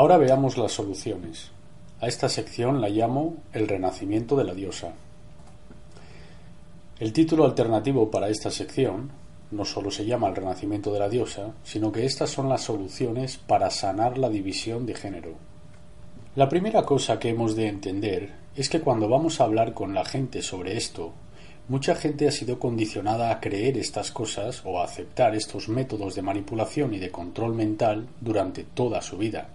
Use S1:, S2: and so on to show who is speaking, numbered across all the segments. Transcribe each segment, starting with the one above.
S1: Ahora veamos las soluciones. A esta sección la llamo El renacimiento de la diosa. El título alternativo para esta sección no solo se llama El renacimiento de la diosa, sino que estas son las soluciones para sanar la división de género. La primera cosa que hemos de entender es que cuando vamos a hablar con la gente sobre esto, mucha gente ha sido condicionada a creer estas cosas o a aceptar estos métodos de manipulación y de control mental durante toda su vida.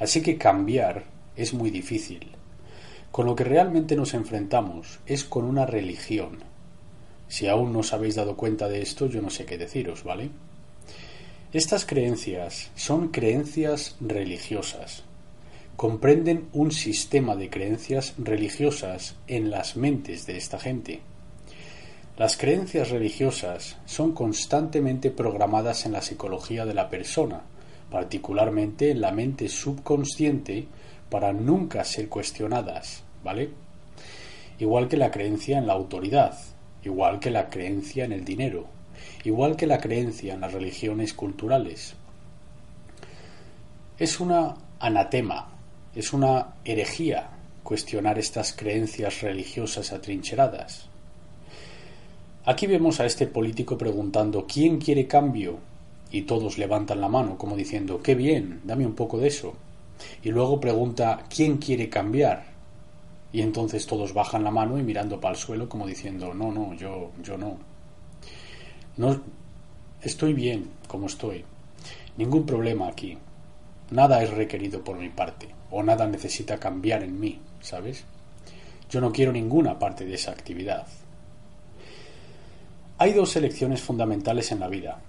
S1: Así que cambiar es muy difícil. Con lo que realmente nos enfrentamos es con una religión. Si aún no os habéis dado cuenta de esto, yo no sé qué deciros, ¿vale? Estas creencias son creencias religiosas. Comprenden un sistema de creencias religiosas en las mentes de esta gente. Las creencias religiosas son constantemente programadas en la psicología de la persona, particularmente en la mente subconsciente, para nunca ser cuestionadas, ¿vale? Igual que la creencia en la autoridad, igual que la creencia en el dinero, igual que la creencia en las religiones culturales. Es una anatema, es una herejía cuestionar estas creencias religiosas atrincheradas. Aquí vemos a este político preguntando ¿quién quiere cambio? Y todos levantan la mano, como diciendo, qué bien, dame un poco de eso. Y luego pregunta, ¿quién quiere cambiar? Y entonces todos bajan la mano y mirando para el suelo, como diciendo, no, no, yo, yo no. No, estoy bien como estoy. Ningún problema aquí. Nada es requerido por mi parte, o nada necesita cambiar en mí, ¿sabes? Yo no quiero ninguna parte de esa actividad. Hay dos elecciones fundamentales en la vida,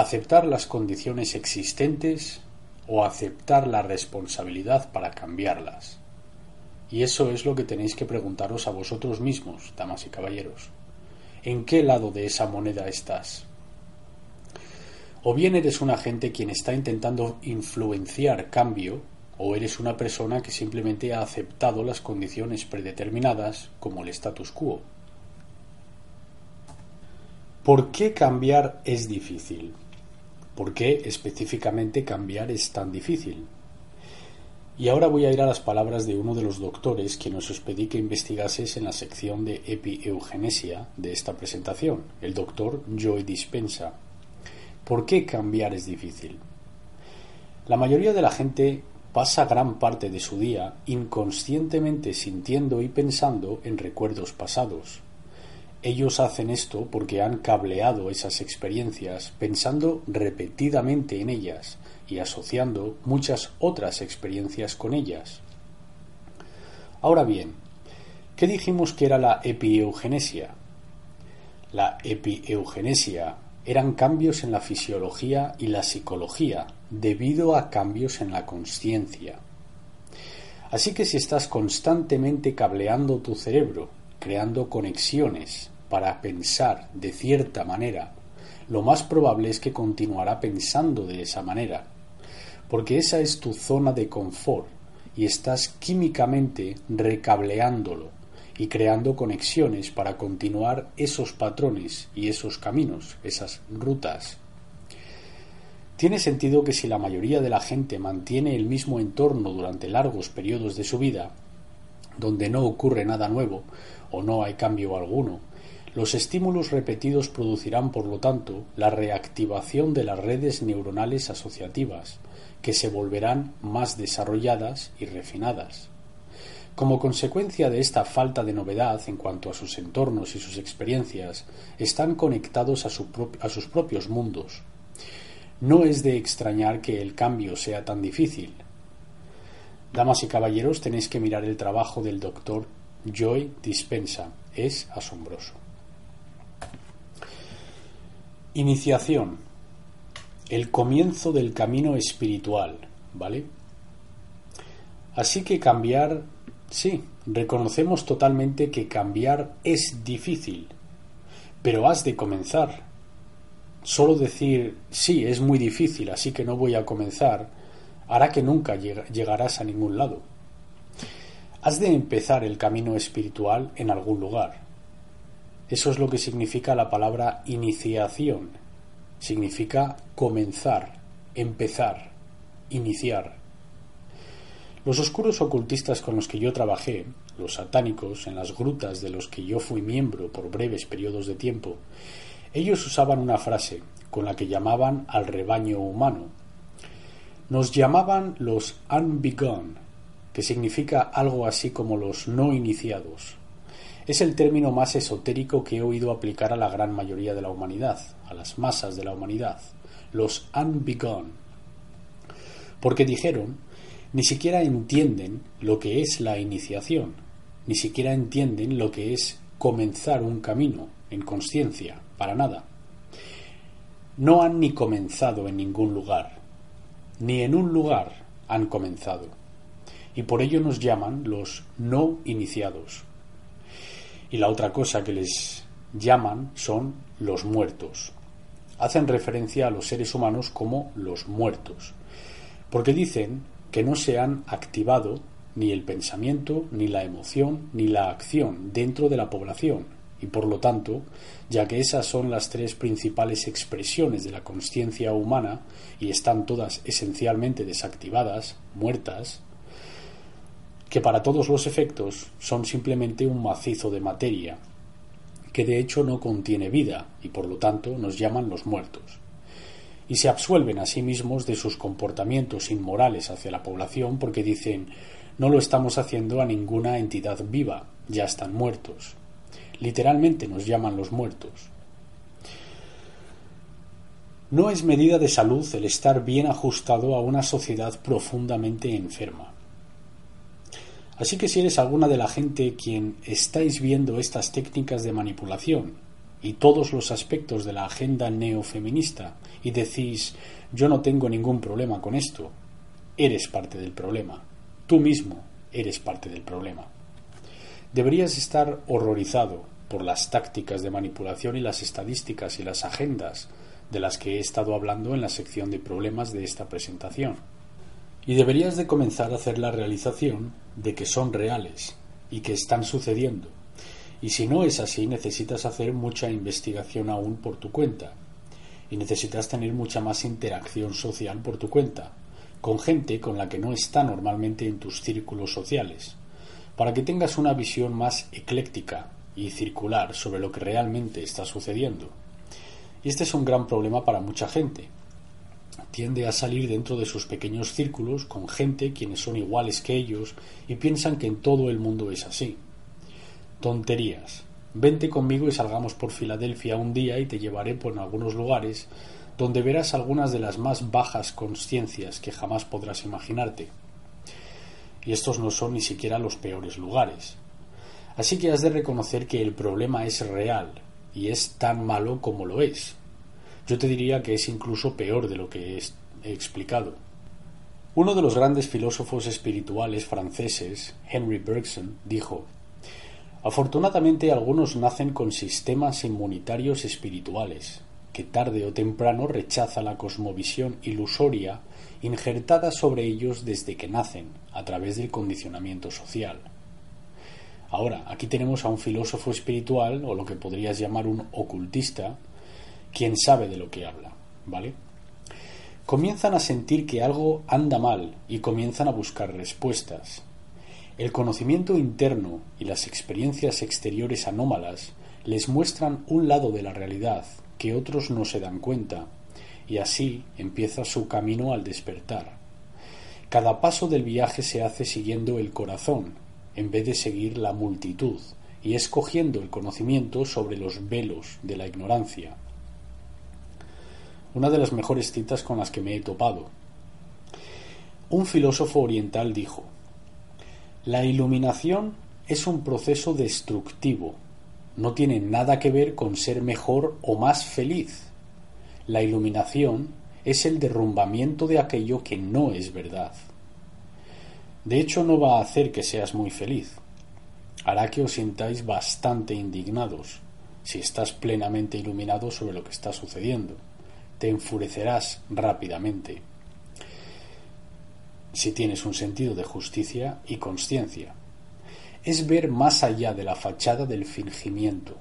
S1: aceptar las condiciones existentes o aceptar la responsabilidad para cambiarlas. Y eso es lo que tenéis que preguntaros a vosotros mismos, damas y caballeros. ¿En qué lado de esa moneda estás? O bien eres un agente quien está intentando influenciar cambio, o eres una persona que simplemente ha aceptado las condiciones predeterminadas como el status quo. ¿Por qué cambiar es difícil? ¿Por qué específicamente cambiar es tan difícil? Y ahora voy a ir a las palabras de uno de los doctores que nos os pedí que investigases en la sección de epieugenesia de esta presentación, el doctor Joy Dispensa. ¿Por qué cambiar es difícil? La mayoría de la gente pasa gran parte de su día inconscientemente sintiendo y pensando en recuerdos pasados, ellos hacen esto porque han cableado esas experiencias pensando repetidamente en ellas y asociando muchas otras experiencias con ellas. Ahora bien, ¿qué dijimos que era la epieugenesia? La epieugenesia eran cambios en la fisiología y la psicología debido a cambios en la conciencia. Así que si estás constantemente cableando tu cerebro creando conexiones para pensar de cierta manera, lo más probable es que continuará pensando de esa manera, porque esa es tu zona de confort y estás químicamente recableándolo y creando conexiones para continuar esos patrones y esos caminos, esas rutas. Tiene sentido que si la mayoría de la gente mantiene el mismo entorno durante largos periodos de su vida, donde no ocurre nada nuevo o no hay cambio alguno, los estímulos repetidos producirán, por lo tanto, la reactivación de las redes neuronales asociativas, que se volverán más desarrolladas y refinadas. Como consecuencia de esta falta de novedad en cuanto a sus entornos y sus experiencias, están conectados a, a sus propios mundos. No es de extrañar que el cambio sea tan difícil, Damas y caballeros, tenéis que mirar el trabajo del doctor Joy Dispensa. Es asombroso. Iniciación. el comienzo del camino espiritual, ¿vale? Así que cambiar, sí, reconocemos totalmente que cambiar es difícil, pero has de comenzar. Solo decir, sí, es muy difícil, así que no voy a comenzar, hará que nunca llegarás a ningún lado. Has de empezar el camino espiritual en algún lugar. Eso es lo que significa la palabra iniciación. Significa comenzar, empezar, iniciar. Los oscuros ocultistas con los que yo trabajé, los satánicos, en las grutas de los que yo fui miembro por breves periodos de tiempo, ellos usaban una frase con la que llamaban al rebaño humano. Nos llamaban los unbegun, que significa algo así como los no iniciados. Es el término más esotérico que he oído aplicar a la gran mayoría de la humanidad, a las masas de la humanidad, los unbegun. Porque dijeron ni siquiera entienden lo que es la iniciación, ni siquiera entienden lo que es comenzar un camino en conciencia, para nada. No han ni comenzado en ningún lugar, ni en un lugar han comenzado, y por ello nos llaman los no iniciados. Y la otra cosa que les llaman son los muertos. Hacen referencia a los seres humanos como los muertos, porque dicen que no se han activado ni el pensamiento, ni la emoción, ni la acción dentro de la población, y por lo tanto, ya que esas son las tres principales expresiones de la conciencia humana y están todas esencialmente desactivadas, muertas, que para todos los efectos son simplemente un macizo de materia, que de hecho no contiene vida y por lo tanto nos llaman los muertos y se absuelven a sí mismos de sus comportamientos inmorales hacia la población porque dicen no lo estamos haciendo a ninguna entidad viva, ya están muertos. Literalmente nos llaman los muertos. No es medida de salud el estar bien ajustado a una sociedad profundamente enferma. Así que si eres alguna de la gente quien estáis viendo estas técnicas de manipulación y todos los aspectos de la agenda neofeminista y decís yo no tengo ningún problema con esto, eres parte del problema. Tú mismo eres parte del problema. Deberías estar horrorizado por las tácticas de manipulación y las estadísticas y las agendas de las que he estado hablando en la sección de problemas de esta presentación. Y deberías de comenzar a hacer la realización de que son reales y que están sucediendo. Y si no es así, necesitas hacer mucha investigación aún por tu cuenta y necesitas tener mucha más interacción social por tu cuenta, con gente con la que no está normalmente en tus círculos sociales, para que tengas una visión más ecléctica y circular sobre lo que realmente está sucediendo. Y este es un gran problema para mucha gente. Tiende a salir dentro de sus pequeños círculos con gente quienes son iguales que ellos y piensan que en todo el mundo es así. Tonterías. Vente conmigo y salgamos por Filadelfia un día y te llevaré por algunos lugares donde verás algunas de las más bajas conciencias que jamás podrás imaginarte. Y estos no son ni siquiera los peores lugares. Así que has de reconocer que el problema es real y es tan malo como lo es. Yo te diría que es incluso peor de lo que he explicado. Uno de los grandes filósofos espirituales franceses, Henry Bergson, dijo Afortunadamente algunos nacen con sistemas inmunitarios espirituales, que tarde o temprano rechaza la cosmovisión ilusoria injertada sobre ellos desde que nacen, a través del condicionamiento social. Ahora, aquí tenemos a un filósofo espiritual, o lo que podrías llamar un ocultista, quien sabe de lo que habla, ¿vale? Comienzan a sentir que algo anda mal y comienzan a buscar respuestas, el conocimiento interno y las experiencias exteriores anómalas les muestran un lado de la realidad que otros no se dan cuenta, y así empieza su camino al despertar. Cada paso del viaje se hace siguiendo el corazón, en vez de seguir la multitud, y escogiendo el conocimiento sobre los velos de la ignorancia. Una de las mejores citas con las que me he topado. Un filósofo oriental dijo la iluminación es un proceso destructivo. No tiene nada que ver con ser mejor o más feliz. La iluminación es el derrumbamiento de aquello que no es verdad. De hecho, no va a hacer que seas muy feliz. Hará que os sintáis bastante indignados si estás plenamente iluminado sobre lo que está sucediendo. Te enfurecerás rápidamente si tienes un sentido de justicia y conciencia. Es ver más allá de la fachada del fingimiento.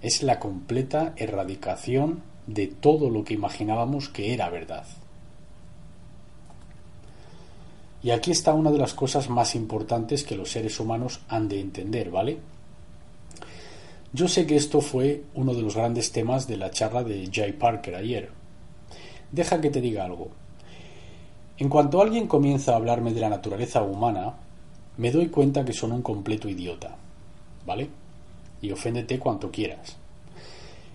S1: Es la completa erradicación de todo lo que imaginábamos que era verdad. Y aquí está una de las cosas más importantes que los seres humanos han de entender, ¿vale? Yo sé que esto fue uno de los grandes temas de la charla de Jay Parker ayer. Deja que te diga algo. En cuanto alguien comienza a hablarme de la naturaleza humana, me doy cuenta que son un completo idiota, ¿vale? Y oféndete cuanto quieras.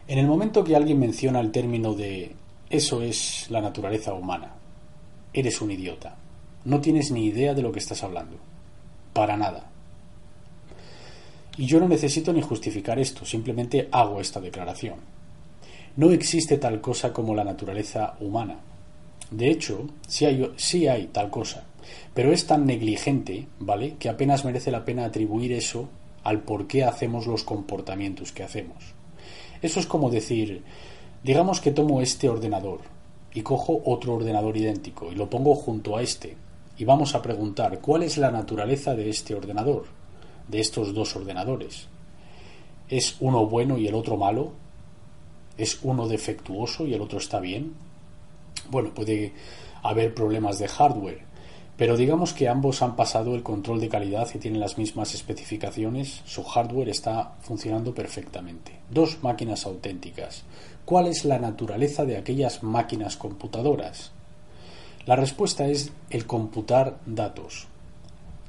S1: En el momento que alguien menciona el término de eso es la naturaleza humana, eres un idiota. No tienes ni idea de lo que estás hablando. Para nada. Y yo no necesito ni justificar esto, simplemente hago esta declaración. No existe tal cosa como la naturaleza humana. De hecho, sí hay, tal cosa, pero es tan negligente, ¿vale?, que apenas merece la pena atribuir eso al por qué hacemos los comportamientos que hacemos. Eso es como decir, digamos que tomo este ordenador y cojo otro ordenador idéntico y lo pongo junto a este y vamos a preguntar cuál es la naturaleza de este ordenador, de estos dos ordenadores. ¿Es uno bueno y el otro malo? ¿Es uno defectuoso y el otro está bien? Bueno, puede haber problemas de hardware, pero digamos que ambos han pasado el control de calidad y tienen las mismas especificaciones, su hardware está funcionando perfectamente. Dos máquinas auténticas. ¿Cuál es la naturaleza de aquellas máquinas computadoras? La respuesta es el computar datos.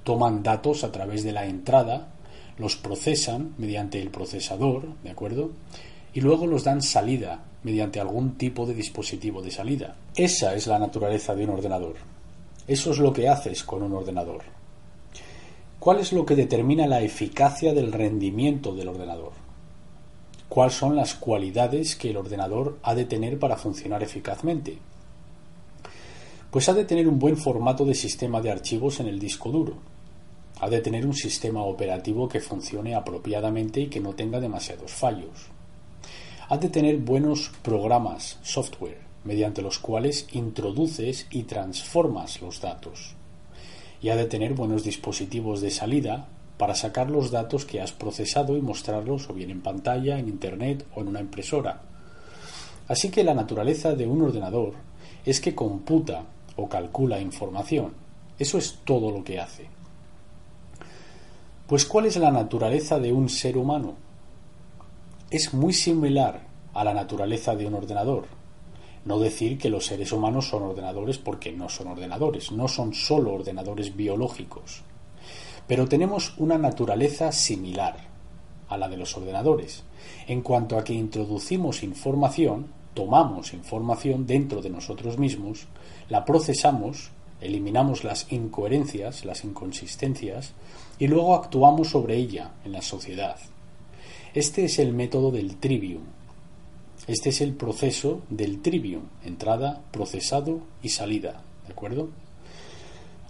S1: Toman datos a través de la entrada, los procesan mediante el procesador, ¿de acuerdo? Y luego los dan salida mediante algún tipo de dispositivo de salida. Esa es la naturaleza de un ordenador. Eso es lo que haces con un ordenador. ¿Cuál es lo que determina la eficacia del rendimiento del ordenador? ¿Cuáles son las cualidades que el ordenador ha de tener para funcionar eficazmente? Pues ha de tener un buen formato de sistema de archivos en el disco duro. Ha de tener un sistema operativo que funcione apropiadamente y que no tenga demasiados fallos. Ha de tener buenos programas, software, mediante los cuales introduces y transformas los datos. Y ha de tener buenos dispositivos de salida para sacar los datos que has procesado y mostrarlos o bien en pantalla, en Internet o en una impresora. Así que la naturaleza de un ordenador es que computa o calcula información. Eso es todo lo que hace. Pues ¿cuál es la naturaleza de un ser humano? Es muy similar a la naturaleza de un ordenador. No decir que los seres humanos son ordenadores porque no son ordenadores, no son solo ordenadores biológicos. Pero tenemos una naturaleza similar a la de los ordenadores, en cuanto a que introducimos información, tomamos información dentro de nosotros mismos la procesamos, eliminamos las incoherencias, las inconsistencias, y luego actuamos sobre ella en la sociedad. Este es el método del trivium. Este es el proceso del trivium, entrada, procesado y salida, ¿de acuerdo?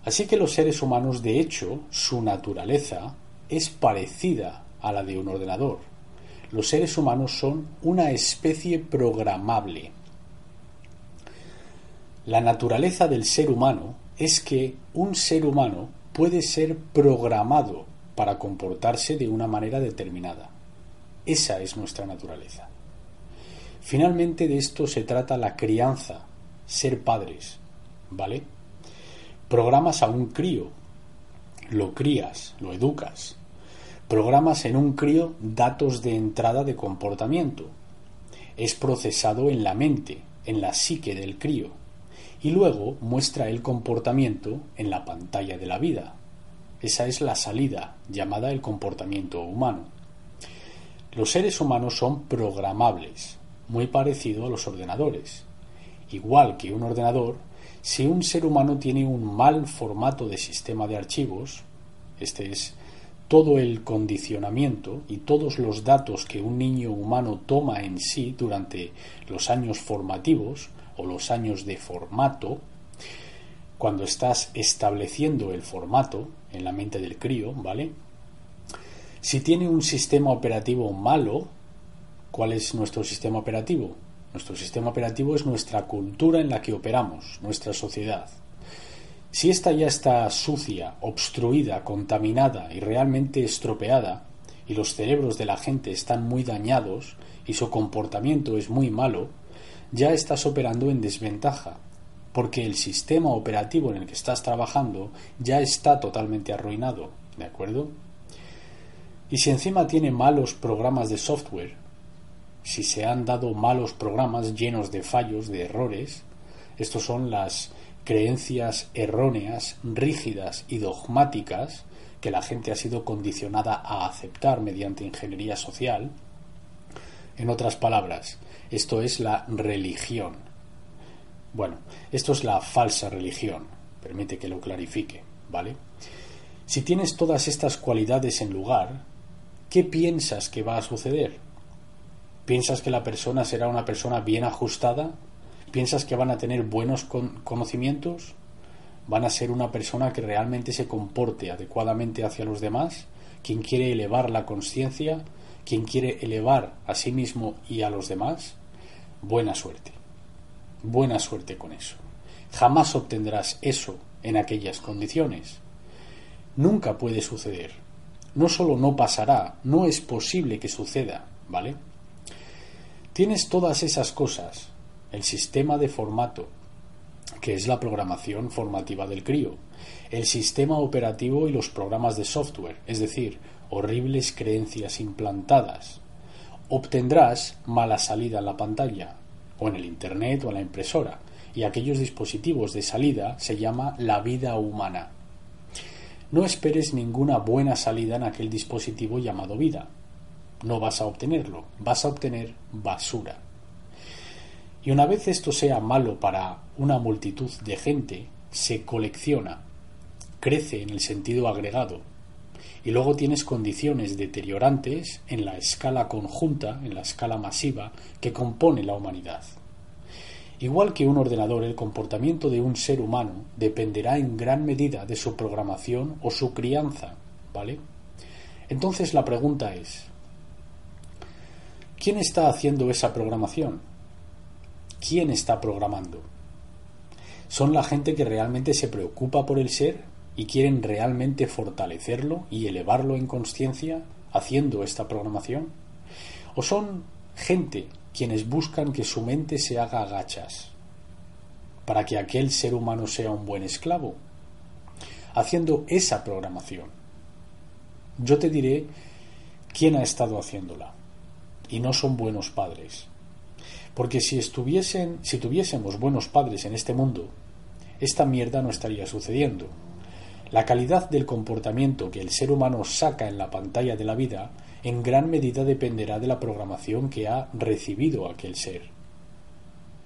S1: Así que los seres humanos, de hecho, su naturaleza es parecida a la de un ordenador. Los seres humanos son una especie programable. La naturaleza del ser humano es que un ser humano puede ser programado para comportarse de una manera determinada. Esa es nuestra naturaleza. Finalmente de esto se trata la crianza, ser padres, ¿vale? Programas a un crío, lo crías, lo educas. Programas en un crío datos de entrada de comportamiento. Es procesado en la mente, en la psique del crío y luego muestra el comportamiento en la pantalla de la vida. Esa es la salida, llamada el comportamiento humano. Los seres humanos son programables, muy parecido a los ordenadores. Igual que un ordenador, si un ser humano tiene un mal formato de sistema de archivos, este es todo el condicionamiento y todos los datos que un niño humano toma en sí durante los años formativos, o los años de formato, cuando estás estableciendo el formato en la mente del crío, ¿vale? Si tiene un sistema operativo malo, ¿cuál es nuestro sistema operativo? Nuestro sistema operativo es nuestra cultura en la que operamos, nuestra sociedad. Si esta ya está sucia, obstruida, contaminada y realmente estropeada, y los cerebros de la gente están muy dañados y su comportamiento es muy malo, ya estás operando en desventaja, porque el sistema operativo en el que estás trabajando ya está totalmente arruinado, ¿de acuerdo? Y si encima tiene malos programas de software, si se han dado malos programas llenos de fallos, de errores, estos son las creencias erróneas, rígidas y dogmáticas que la gente ha sido condicionada a aceptar mediante ingeniería social. En otras palabras, esto es la religión. Bueno, esto es la falsa religión. Permite que lo clarifique, ¿vale? Si tienes todas estas cualidades en lugar, ¿qué piensas que va a suceder? ¿Piensas que la persona será una persona bien ajustada, ¿Piensas que van a tener buenos conocimientos? ¿Van a ser una persona que realmente se comporte adecuadamente hacia los demás? ¿Quien quiere elevar la conciencia? ¿Quien quiere elevar a sí mismo y a los demás? Buena suerte. Buena suerte con eso. Jamás obtendrás eso en aquellas condiciones. Nunca puede suceder. No solo no pasará, no es posible que suceda, ¿vale? Tienes todas esas cosas, el sistema de formato, que es la programación formativa del crío, el sistema operativo y los programas de software, es decir, horribles creencias implantadas. Obtendrás mala salida en la pantalla, o en el Internet o en la impresora, y aquellos dispositivos de salida se llama la vida humana. No esperes ninguna buena salida en aquel dispositivo llamado vida. No vas a obtenerlo, vas a obtener basura. Y una vez esto sea malo para una multitud de gente, se colecciona, crece en el sentido agregado, y luego tienes condiciones deteriorantes en la escala conjunta, en la escala masiva que compone la humanidad. Igual que un ordenador, el comportamiento de un ser humano dependerá en gran medida de su programación o su crianza, ¿vale? Entonces la pregunta es, ¿quién está haciendo esa programación? ¿Quién está programando? ¿Son la gente que realmente se preocupa por el ser y quieren realmente fortalecerlo y elevarlo en conciencia haciendo esta programación? ¿O son gente quienes buscan que su mente se haga agachas para que aquel ser humano sea un buen esclavo? Haciendo esa programación. Yo te diré quién ha estado haciéndola. Y no son buenos padres, porque si estuviesen, si tuviésemos buenos padres en este mundo, esta mierda no estaría sucediendo. La calidad del comportamiento que el ser humano saca en la pantalla de la vida en gran medida dependerá de la programación que ha recibido aquel ser.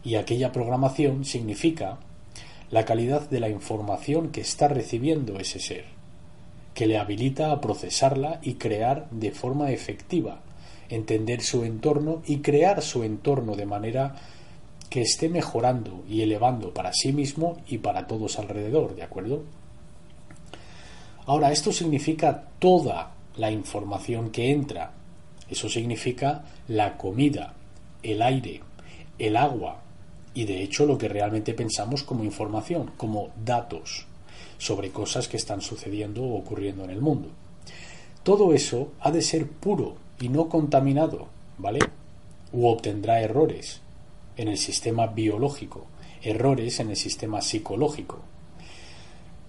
S1: Y aquella programación significa la calidad de la información que está recibiendo ese ser, que le habilita a procesarla y crear de forma efectiva entender su entorno y crear su entorno de manera que esté mejorando y elevando para sí mismo y para todos alrededor, ¿de acuerdo? Ahora, esto significa toda la información que entra. Eso significa la comida, el aire, el agua y de hecho lo que realmente pensamos como información, como datos sobre cosas que están sucediendo o ocurriendo en el mundo. Todo eso ha de ser puro, y no contaminado, ¿vale? U obtendrá errores en el sistema biológico, errores en el sistema psicológico.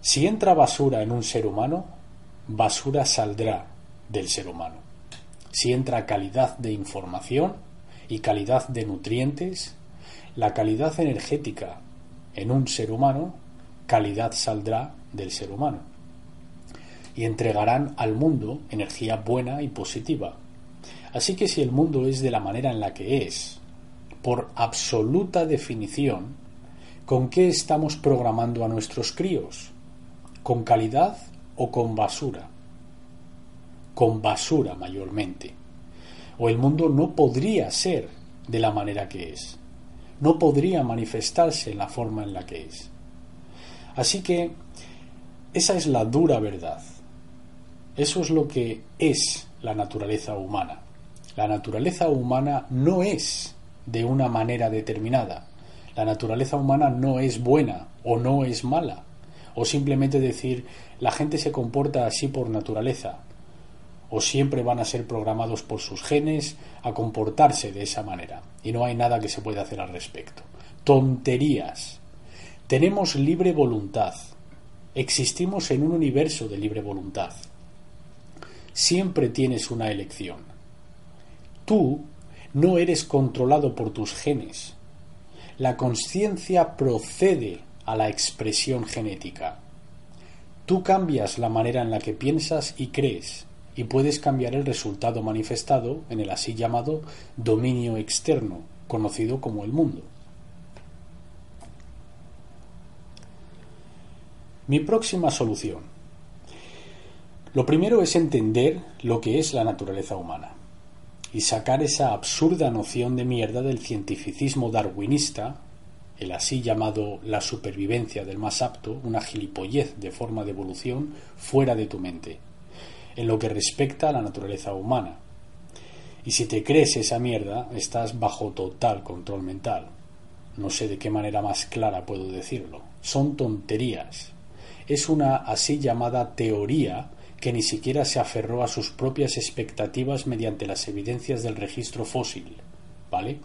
S1: Si entra basura en un ser humano, basura saldrá del ser humano. Si entra calidad de información y calidad de nutrientes, la calidad energética en un ser humano, calidad saldrá del ser humano. Y entregarán al mundo energía buena y positiva, Así que si el mundo es de la manera en la que es, por absoluta definición, ¿con qué estamos programando a nuestros críos? ¿Con calidad o con basura? Con basura mayormente. O el mundo no podría ser de la manera que es. no podría manifestarse en la forma en la que es. Así que esa es la dura verdad. Eso es lo que es la naturaleza humana. La naturaleza humana no es de una manera determinada. La naturaleza humana no es buena o no es mala. O simplemente decir la gente se comporta así por naturaleza. O siempre van a ser programados por sus genes a comportarse de esa manera. Y no hay nada que se pueda hacer al respecto. Tonterías. Tenemos libre voluntad. Existimos en un universo de libre voluntad. Siempre tienes una elección. Tú no eres controlado por tus genes. La conciencia procede a la expresión genética. Tú cambias la manera en la que piensas y crees, y puedes cambiar el resultado manifestado en el así llamado dominio externo, conocido como el mundo. Mi próxima solución. Lo primero es entender lo que es la naturaleza humana y sacar esa absurda noción de mierda del cientificismo darwinista, el así llamado la supervivencia del más apto, una gilipollez de forma de evolución fuera de tu mente, en lo que respecta a la naturaleza humana. Y si te crees esa mierda, estás bajo total control mental. No sé de qué manera más clara puedo decirlo. Son tonterías es una así llamada teoría que ni siquiera se aferró a sus propias expectativas mediante las evidencias del registro fósil, ¿vale?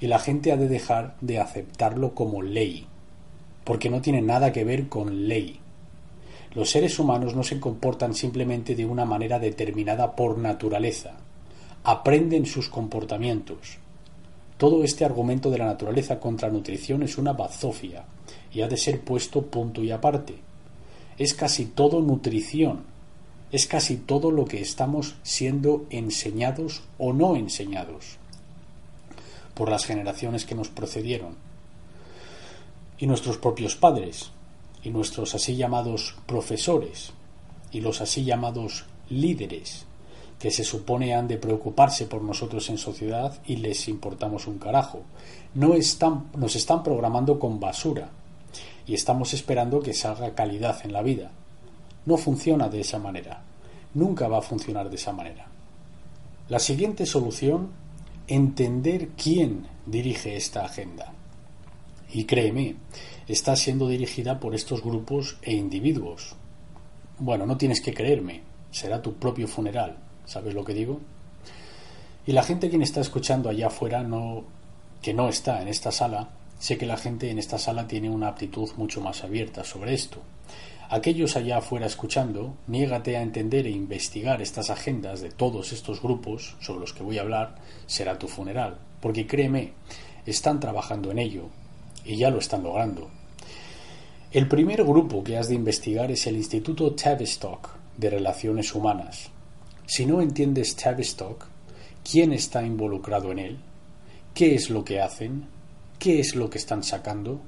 S1: Y la gente ha de dejar de aceptarlo como ley, porque no tiene nada que ver con ley. Los seres humanos no se comportan simplemente de una manera determinada por naturaleza, aprenden sus comportamientos. Todo este argumento de la naturaleza contra nutrición es una bazofia, y ha de ser puesto punto y aparte. Es casi todo nutrición, es casi todo lo que estamos siendo enseñados o no enseñados por las generaciones que nos procedieron y nuestros propios padres y nuestros así llamados profesores y los así llamados líderes que se supone han de preocuparse por nosotros en sociedad y les importamos un carajo. No están, nos están programando con basura y estamos esperando que salga calidad en la vida. No funciona de esa manera. Nunca va a funcionar de esa manera. La siguiente solución, entender quién dirige esta agenda. Y créeme, está siendo dirigida por estos grupos e individuos. Bueno, no tienes que creerme, será tu propio funeral, ¿sabes lo que digo? Y la gente quien está escuchando allá afuera no que no está en esta sala Sé que la gente en esta sala tiene una aptitud mucho más abierta sobre esto. Aquellos allá afuera escuchando, niégate a entender e investigar estas agendas de todos estos grupos sobre los que voy a hablar, será tu funeral, porque créeme, están trabajando en ello y ya lo están logrando. El primer grupo que has de investigar es el Instituto Tavistock de Relaciones Humanas. Si no entiendes Tavistock, quién está involucrado en él, qué es lo que hacen, ¿Qué es lo que están sacando?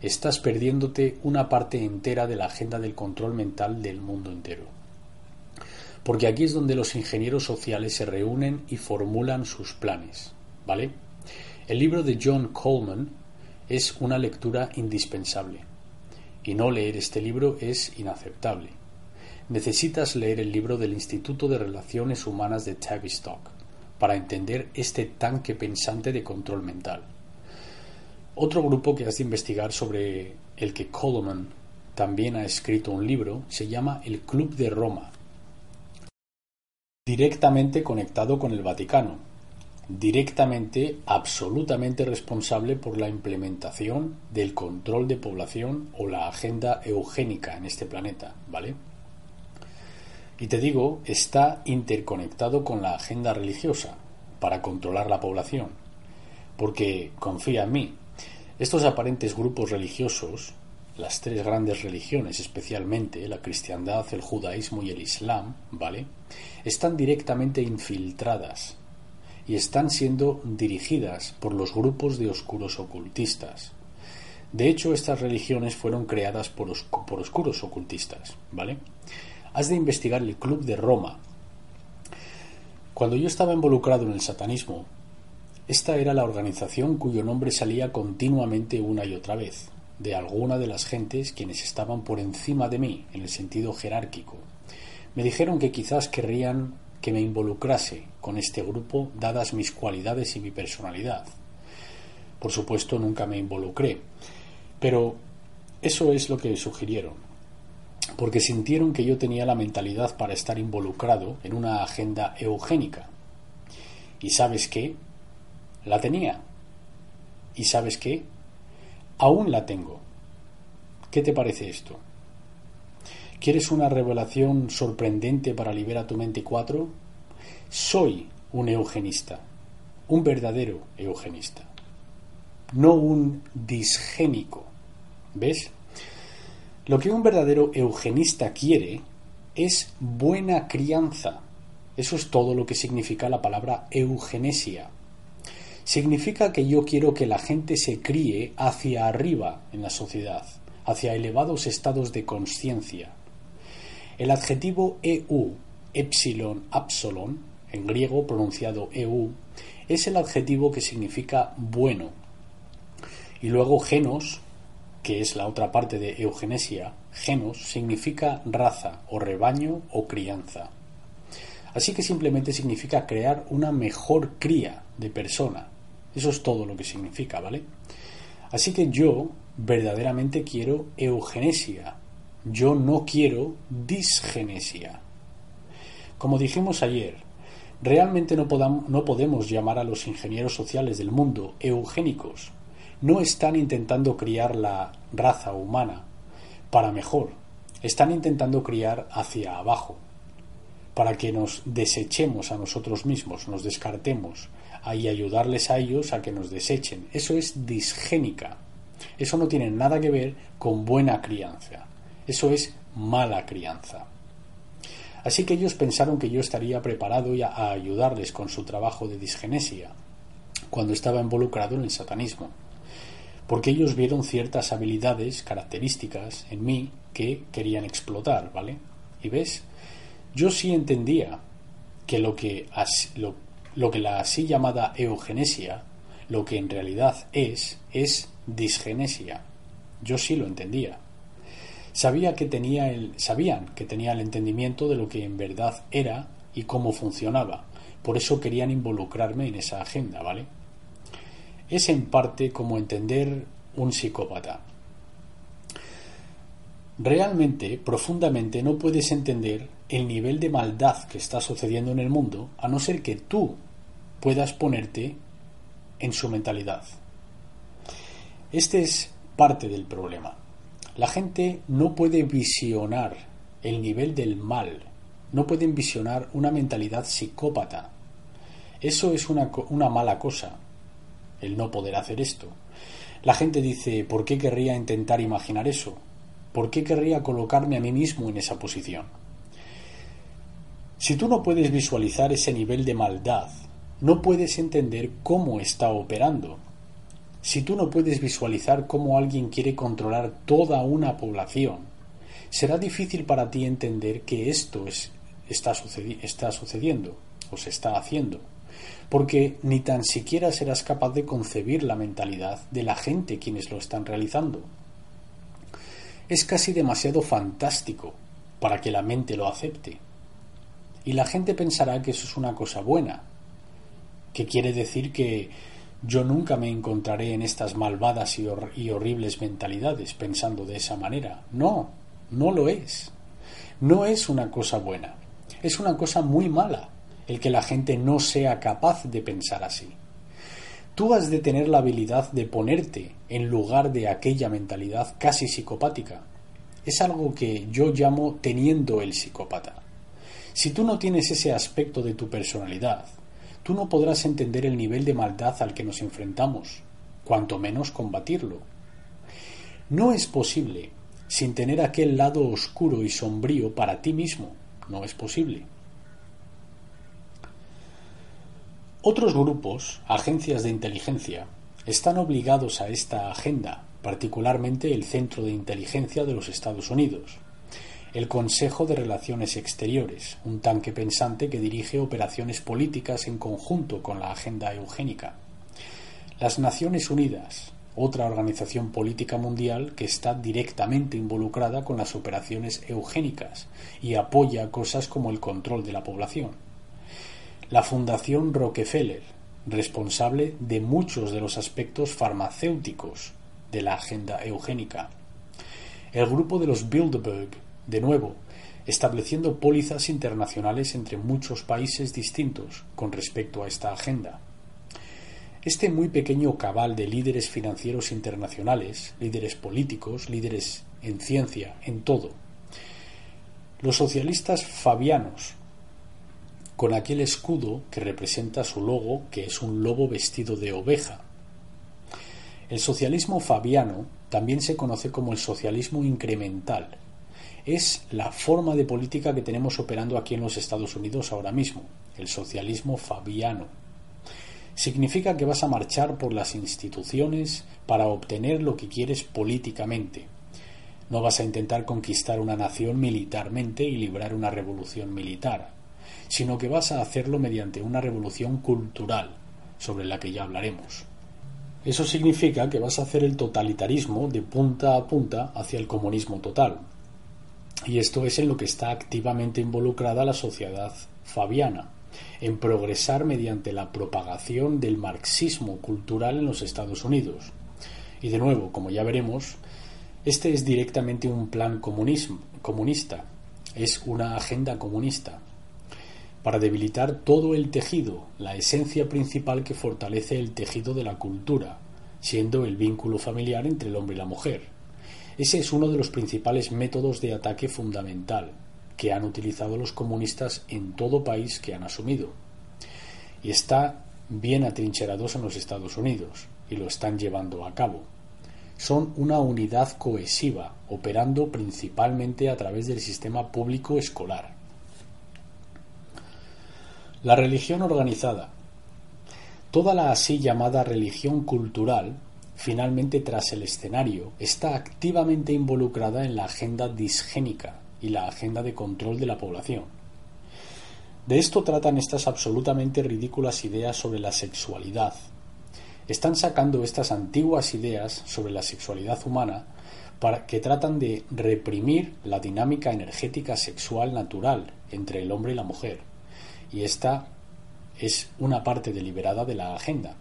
S1: Estás perdiéndote una parte entera de la agenda del control mental del mundo entero. Porque aquí es donde los ingenieros sociales se reúnen y formulan sus planes, ¿vale? El libro de John Coleman es una lectura indispensable. Y no leer este libro es inaceptable. Necesitas leer el libro del Instituto de Relaciones Humanas de Tavistock para entender este tanque pensante de control mental. Otro grupo que has de investigar sobre el que Coleman también ha escrito un libro se llama el Club de Roma, directamente conectado con el Vaticano, directamente, absolutamente responsable por la implementación del control de población o la agenda eugénica en este planeta, ¿vale? Y te digo, está interconectado con la agenda religiosa para controlar la población, porque confía en mí, estos aparentes grupos religiosos, las tres grandes religiones especialmente, la cristiandad, el judaísmo y el islam, ¿vale? Están directamente infiltradas y están siendo dirigidas por los grupos de oscuros ocultistas. De hecho, estas religiones fueron creadas por, por oscuros ocultistas, ¿vale? Has de investigar el Club de Roma. Cuando yo estaba involucrado en el satanismo, Esta era la organización cuyo nombre salía continuamente una y otra vez, de alguna de las gentes quienes estaban por encima de mí en el sentido jerárquico. Me dijeron que quizás querrían que me involucrase con este grupo dadas mis cualidades y mi personalidad. Por supuesto nunca me involucré, pero eso es lo que sugirieron, porque sintieron que yo tenía la mentalidad para estar involucrado en una agenda eugénica. ¿Y sabes qué? La tenía. ¿Y sabes qué? Aún la tengo. ¿Qué te parece esto? ¿Quieres una revelación sorprendente para liberar tu mente 4? Soy un eugenista, un verdadero eugenista, no un disgénico. ¿Ves? Lo que un verdadero eugenista quiere es buena crianza. Eso es todo lo que significa la palabra eugenesia significa que yo quiero que la gente se críe hacia arriba en la sociedad, hacia elevados estados de conciencia. El adjetivo eu, epsilon, apsilon, en griego pronunciado eu, es el adjetivo que significa bueno. Y luego genos, que es la otra parte de eugenesia, genos significa raza o rebaño o crianza. Así que simplemente significa crear una mejor cría de persona, eso es todo lo que significa, ¿vale? Así que yo verdaderamente quiero eugenesia. Yo no quiero disgenesia. Como dijimos ayer, realmente no, no podemos llamar a los ingenieros sociales del mundo eugénicos. No están intentando criar la raza humana para mejor. Están intentando criar hacia abajo, para que nos desechemos a nosotros mismos, nos descartemos, y ayudarles a ellos a que nos desechen. Eso es disgénica. Eso no tiene nada que ver con buena crianza. Eso es mala crianza. Así que ellos pensaron que yo estaría preparado a ayudarles con su trabajo de disgenesia cuando estaba involucrado en el satanismo, porque ellos vieron ciertas habilidades, características en mí que querían explotar, ¿vale? Y ves, yo sí entendía que lo que, lo, lo que la así llamada eugenesia, lo que en realidad es, es disgenesia. Yo sí lo entendía. Sabía que tenía el, sabían que tenía el entendimiento de lo que en verdad era y cómo funcionaba. Por eso querían involucrarme en esa agenda, ¿vale? Es en parte como entender un psicópata. Realmente, profundamente, no puedes entender el nivel de maldad que está sucediendo en el mundo a no ser que tú puedas ponerte en su mentalidad. Este es parte del problema. La gente no puede visionar el nivel del mal, no pueden visionar una mentalidad psicópata. Eso es una, una mala cosa, el no poder hacer esto. La gente dice, ¿por qué querría intentar imaginar eso? ¿Por qué querría colocarme a mí mismo en esa posición? Si tú no puedes visualizar ese nivel de maldad, no puedes entender cómo está operando. Si tú no puedes visualizar cómo alguien quiere controlar toda una población, será difícil para ti entender que esto es, está, está sucediendo o se está haciendo, porque ni tan siquiera serás capaz de concebir la mentalidad de la gente quienes lo están realizando. Es casi demasiado fantástico para que la mente lo acepte. Y la gente pensará que eso es una cosa buena, que quiere decir que yo nunca me encontraré en estas malvadas y, horribles mentalidades pensando de esa manera. No, no lo es. No es una cosa buena. Es una cosa muy mala el que la gente no sea capaz de pensar así. Tú has de tener la habilidad de ponerte en lugar de aquella mentalidad casi psicopática. Es algo que yo llamo teniendo el psicópata. Si tú no tienes ese aspecto de tu personalidad, tú no podrás entender el nivel de maldad al que nos enfrentamos, cuanto menos combatirlo. No es posible sin tener aquel lado oscuro y sombrío para ti mismo. No es posible. Otros grupos, agencias de inteligencia, están obligados a esta agenda, particularmente el Centro de Inteligencia de los Estados Unidos el Consejo de Relaciones Exteriores, un tanque pensante que dirige operaciones políticas en conjunto con la agenda eugénica. Las Naciones Unidas, otra organización política mundial que está directamente involucrada con las operaciones eugénicas y apoya cosas como el control de la población. La Fundación Rockefeller, responsable de muchos de los aspectos farmacéuticos de la agenda eugénica. El grupo de los Bilderberg, de nuevo, estableciendo pólizas internacionales entre muchos países distintos con respecto a esta agenda. Este muy pequeño cabal de líderes financieros internacionales, líderes políticos, líderes en ciencia, en todo. Los socialistas fabianos, con aquel escudo que representa su logo, que es un lobo vestido de oveja. El socialismo fabiano también se conoce como el socialismo incremental. Es la forma de política que tenemos operando aquí en los Estados Unidos ahora mismo, el socialismo fabiano significa que vas a marchar por las instituciones para obtener lo que quieres políticamente. No vas a intentar conquistar una nación militarmente y librar una revolución militar, sino que vas a hacerlo mediante una revolución cultural, sobre la que ya hablaremos. Eso significa que vas a hacer el totalitarismo de punta a punta hacia el comunismo total. Y esto es en lo que está activamente involucrada la sociedad fabiana en progresar mediante la propagación del marxismo cultural en los Estados Unidos. Y de nuevo, como ya veremos, este es directamente un plan comunista, es una agenda comunista, para debilitar todo el tejido, la esencia principal que fortalece el tejido de la cultura, siendo el vínculo familiar entre el hombre y la mujer. Ese es uno de los principales métodos de ataque fundamental, que han utilizado los comunistas en todo país que han asumido. Y está bien atrincherados en los Estados Unidos y lo están llevando a cabo. Son una unidad cohesiva, operando principalmente a través del sistema público escolar. La religión organizada. Toda la así llamada religión cultural, finalmente tras el escenario, está activamente involucrada en la agenda disgénica y la agenda de control de la población. De esto tratan estas absolutamente ridículas ideas sobre la sexualidad. Están sacando estas antiguas ideas sobre la sexualidad humana para que tratan de reprimir la dinámica energética sexual natural entre el hombre y la mujer. Y esta es una parte deliberada de la agenda.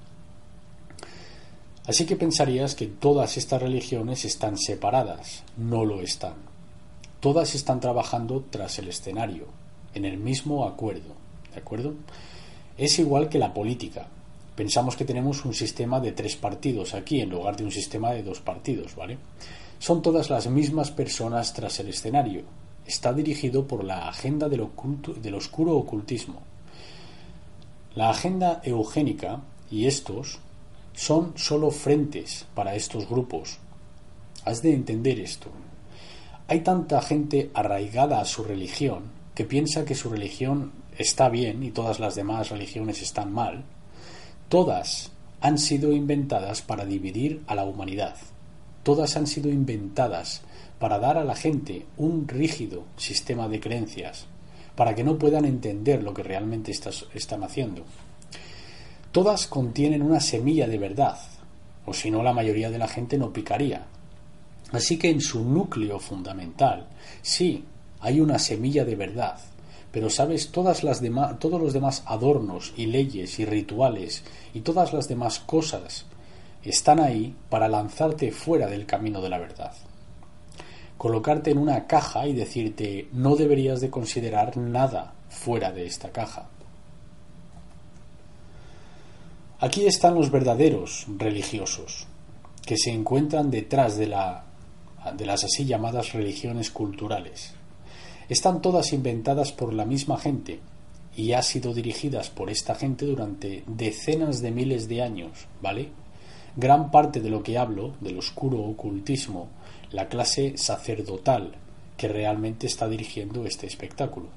S1: Así que pensarías que todas estas religiones están separadas. No lo están. Todas están trabajando tras el escenario, en el mismo acuerdo. ¿De acuerdo? Es igual que la política. Pensamos que tenemos un sistema de tres partidos aquí en lugar de un sistema de dos partidos, ¿vale? Son todas las mismas personas tras el escenario. Está dirigido por la agenda del, del oscuro ocultismo. La agenda eugénica y estos son solo frentes para estos grupos. Has de entender esto. Hay tanta gente arraigada a su religión que piensa que su religión está bien y todas las demás religiones están mal. Todas han sido inventadas para dividir a la humanidad. Todas han sido inventadas para dar a la gente un rígido sistema de creencias, para que no puedan entender lo que realmente están haciendo. Todas contienen una semilla de verdad, o si no la mayoría de la gente no picaría, Así que en su núcleo fundamental, sí, hay una semilla de verdad, pero sabes, todas las todos los demás adornos y leyes y rituales y todas las demás cosas están ahí para lanzarte fuera del camino de la verdad. Colocarte en una caja y decirte no deberías de considerar nada fuera de esta caja. Aquí están los verdaderos religiosos, que se encuentran detrás de la de las así llamadas religiones culturales. Están todas inventadas por la misma gente y ha sido dirigidas por esta gente durante decenas de miles de años, ¿vale? Gran parte de lo que hablo, del oscuro ocultismo, la clase sacerdotal que realmente está dirigiendo este espectáculo.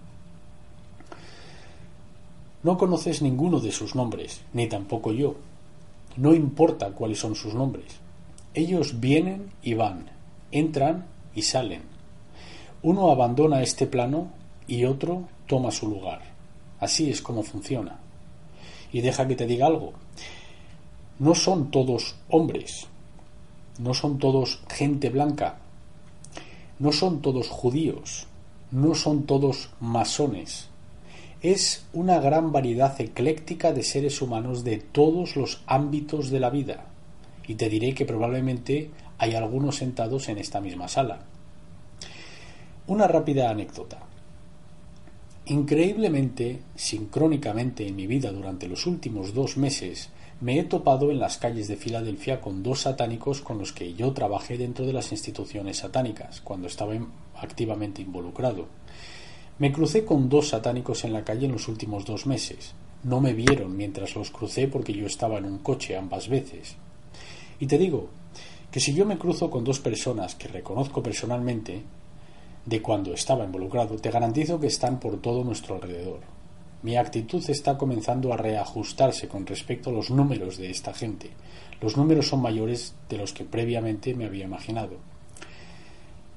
S1: No conoces ninguno de sus nombres, ni tampoco yo. No importa cuáles son sus nombres. Ellos vienen y van, entran y salen. Uno abandona este plano y otro toma su lugar. Así es como funciona. Y deja que te diga algo. no son todos hombres, no son todos gente blanca, no son todos judíos, no son todos masones. Es una gran variedad ecléctica de seres humanos de todos los ámbitos de la vida. Y te diré que probablemente hay algunos sentados en esta misma sala. Una rápida anécdota. Increíblemente, sincrónicamente en mi vida durante los últimos dos meses, me he topado en las calles de Filadelfia con dos satánicos con los que yo trabajé dentro de las instituciones satánicas, cuando estaba activamente involucrado. Me crucé con dos satánicos en la calle en los últimos dos meses. No me vieron mientras los crucé porque yo estaba en un coche ambas veces. Y te digo que si yo me cruzo con dos personas que reconozco personalmente, de cuando estaba involucrado, te garantizo que están por todo nuestro alrededor. Mi actitud está comenzando a reajustarse con respecto a los números de esta gente. Los números son mayores de los que previamente me había imaginado.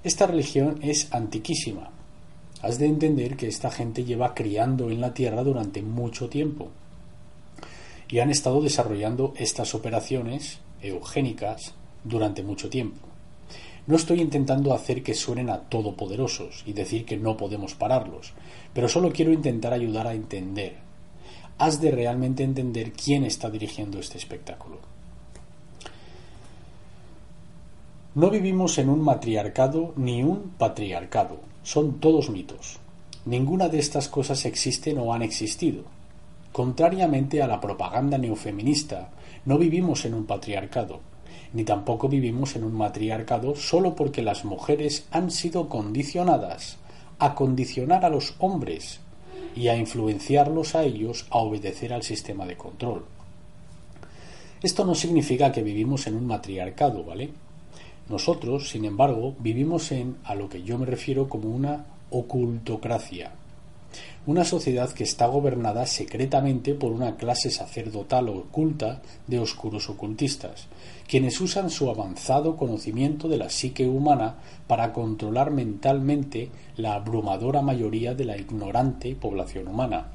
S1: Esta religión es antiquísima. Has de entender que esta gente lleva criando en la tierra durante mucho tiempo y han estado desarrollando estas operaciones eugénicas durante mucho tiempo. No estoy intentando hacer que suenen a todopoderosos y decir que no podemos pararlos, pero solo quiero intentar ayudar a entender. Has de realmente entender quién está dirigiendo este espectáculo. No vivimos en un matriarcado ni un patriarcado. Son todos mitos. Ninguna de estas cosas existen o han existido. Contrariamente a la propaganda neofeminista, no vivimos en un patriarcado, ni tampoco vivimos en un matriarcado solo porque las mujeres han sido condicionadas a condicionar a los hombres y a influenciarlos a ellos a obedecer al sistema de control. Esto no significa que vivimos en un matriarcado, ¿vale? Nosotros, sin embargo, vivimos en a lo que yo me refiero como una ocultocracia, una sociedad que está gobernada secretamente por una clase sacerdotal oculta de oscuros ocultistas, quienes usan su avanzado conocimiento de la psique humana para controlar mentalmente la abrumadora mayoría de la ignorante población humana.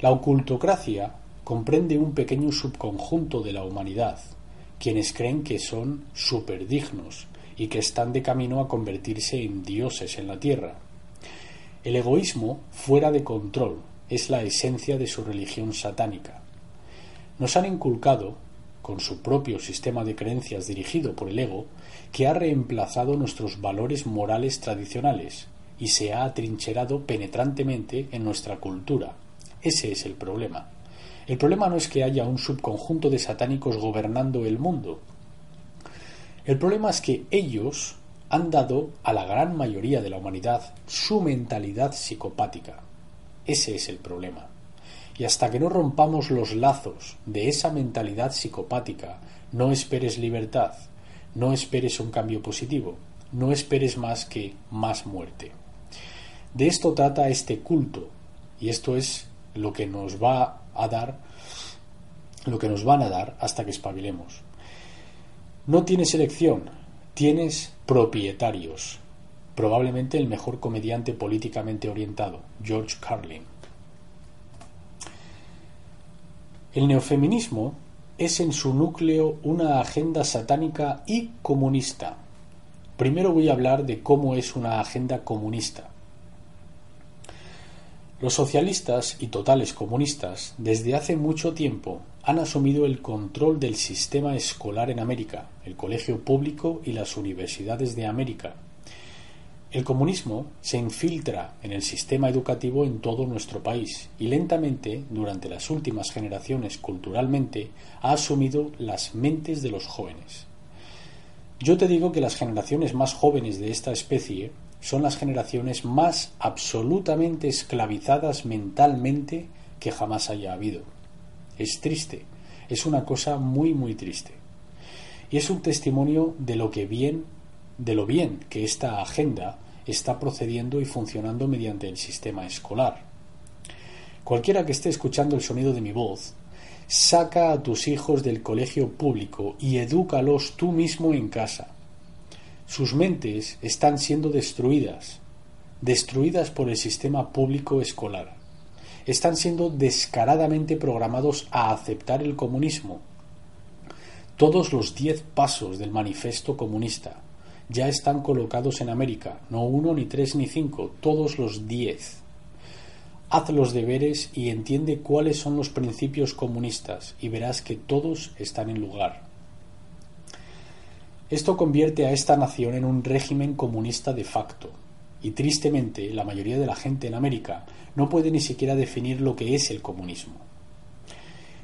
S1: La ocultocracia comprende un pequeño subconjunto de la humanidad, quienes creen que son superdignos y que están de camino a convertirse en dioses en la tierra. El egoísmo fuera de control es la esencia de su religión satánica. Nos han inculcado, con su propio sistema de creencias dirigido por el ego, que ha reemplazado nuestros valores morales tradicionales y se ha atrincherado penetrantemente en nuestra cultura. Ese es el problema. El problema no es que haya un subconjunto de satánicos gobernando el mundo. El problema es que ellos han dado a la gran mayoría de la humanidad su mentalidad psicopática. Ese es el problema. Y hasta que no rompamos los lazos de esa mentalidad psicopática, no esperes libertad, no esperes un cambio positivo, no esperes más que más muerte. De esto trata este culto, y esto es lo que nos va a dar, lo que nos van a dar hasta que espabilemos. No tienes elección, Tienes propietarios. Probablemente el mejor comediante políticamente orientado, George Carlin. El neofeminismo es en su núcleo una agenda satánica y comunista. Primero voy a hablar de cómo es una agenda comunista. Los socialistas y totales comunistas desde hace mucho tiempo han asumido el control del sistema escolar en América, el colegio público y las universidades de América. El comunismo se infiltra en el sistema educativo en todo nuestro país y lentamente, durante las últimas generaciones culturalmente, ha asumido las mentes de los jóvenes. Yo te digo que las generaciones más jóvenes de esta especie son las generaciones más absolutamente esclavizadas mentalmente que jamás haya habido. Es triste, es una cosa muy muy triste. Y es un testimonio de lo que bien, de lo bien que esta agenda está procediendo y funcionando mediante el sistema escolar. Cualquiera que esté escuchando el sonido de mi voz, saca a tus hijos del colegio público y edúcalos tú mismo en casa sus mentes están siendo destruidas, destruidas por el sistema público escolar. Están siendo descaradamente programados a aceptar el comunismo, Todos los diez pasos del manifiesto comunista ya están colocados en América, no uno, ni tres, ni cinco, todos los diez. Haz los deberes y entiende cuáles son los principios comunistas y verás que todos están en lugar. Esto convierte a esta nación en un régimen comunista de facto, y tristemente la mayoría de la gente en América no puede ni siquiera definir lo que es el comunismo.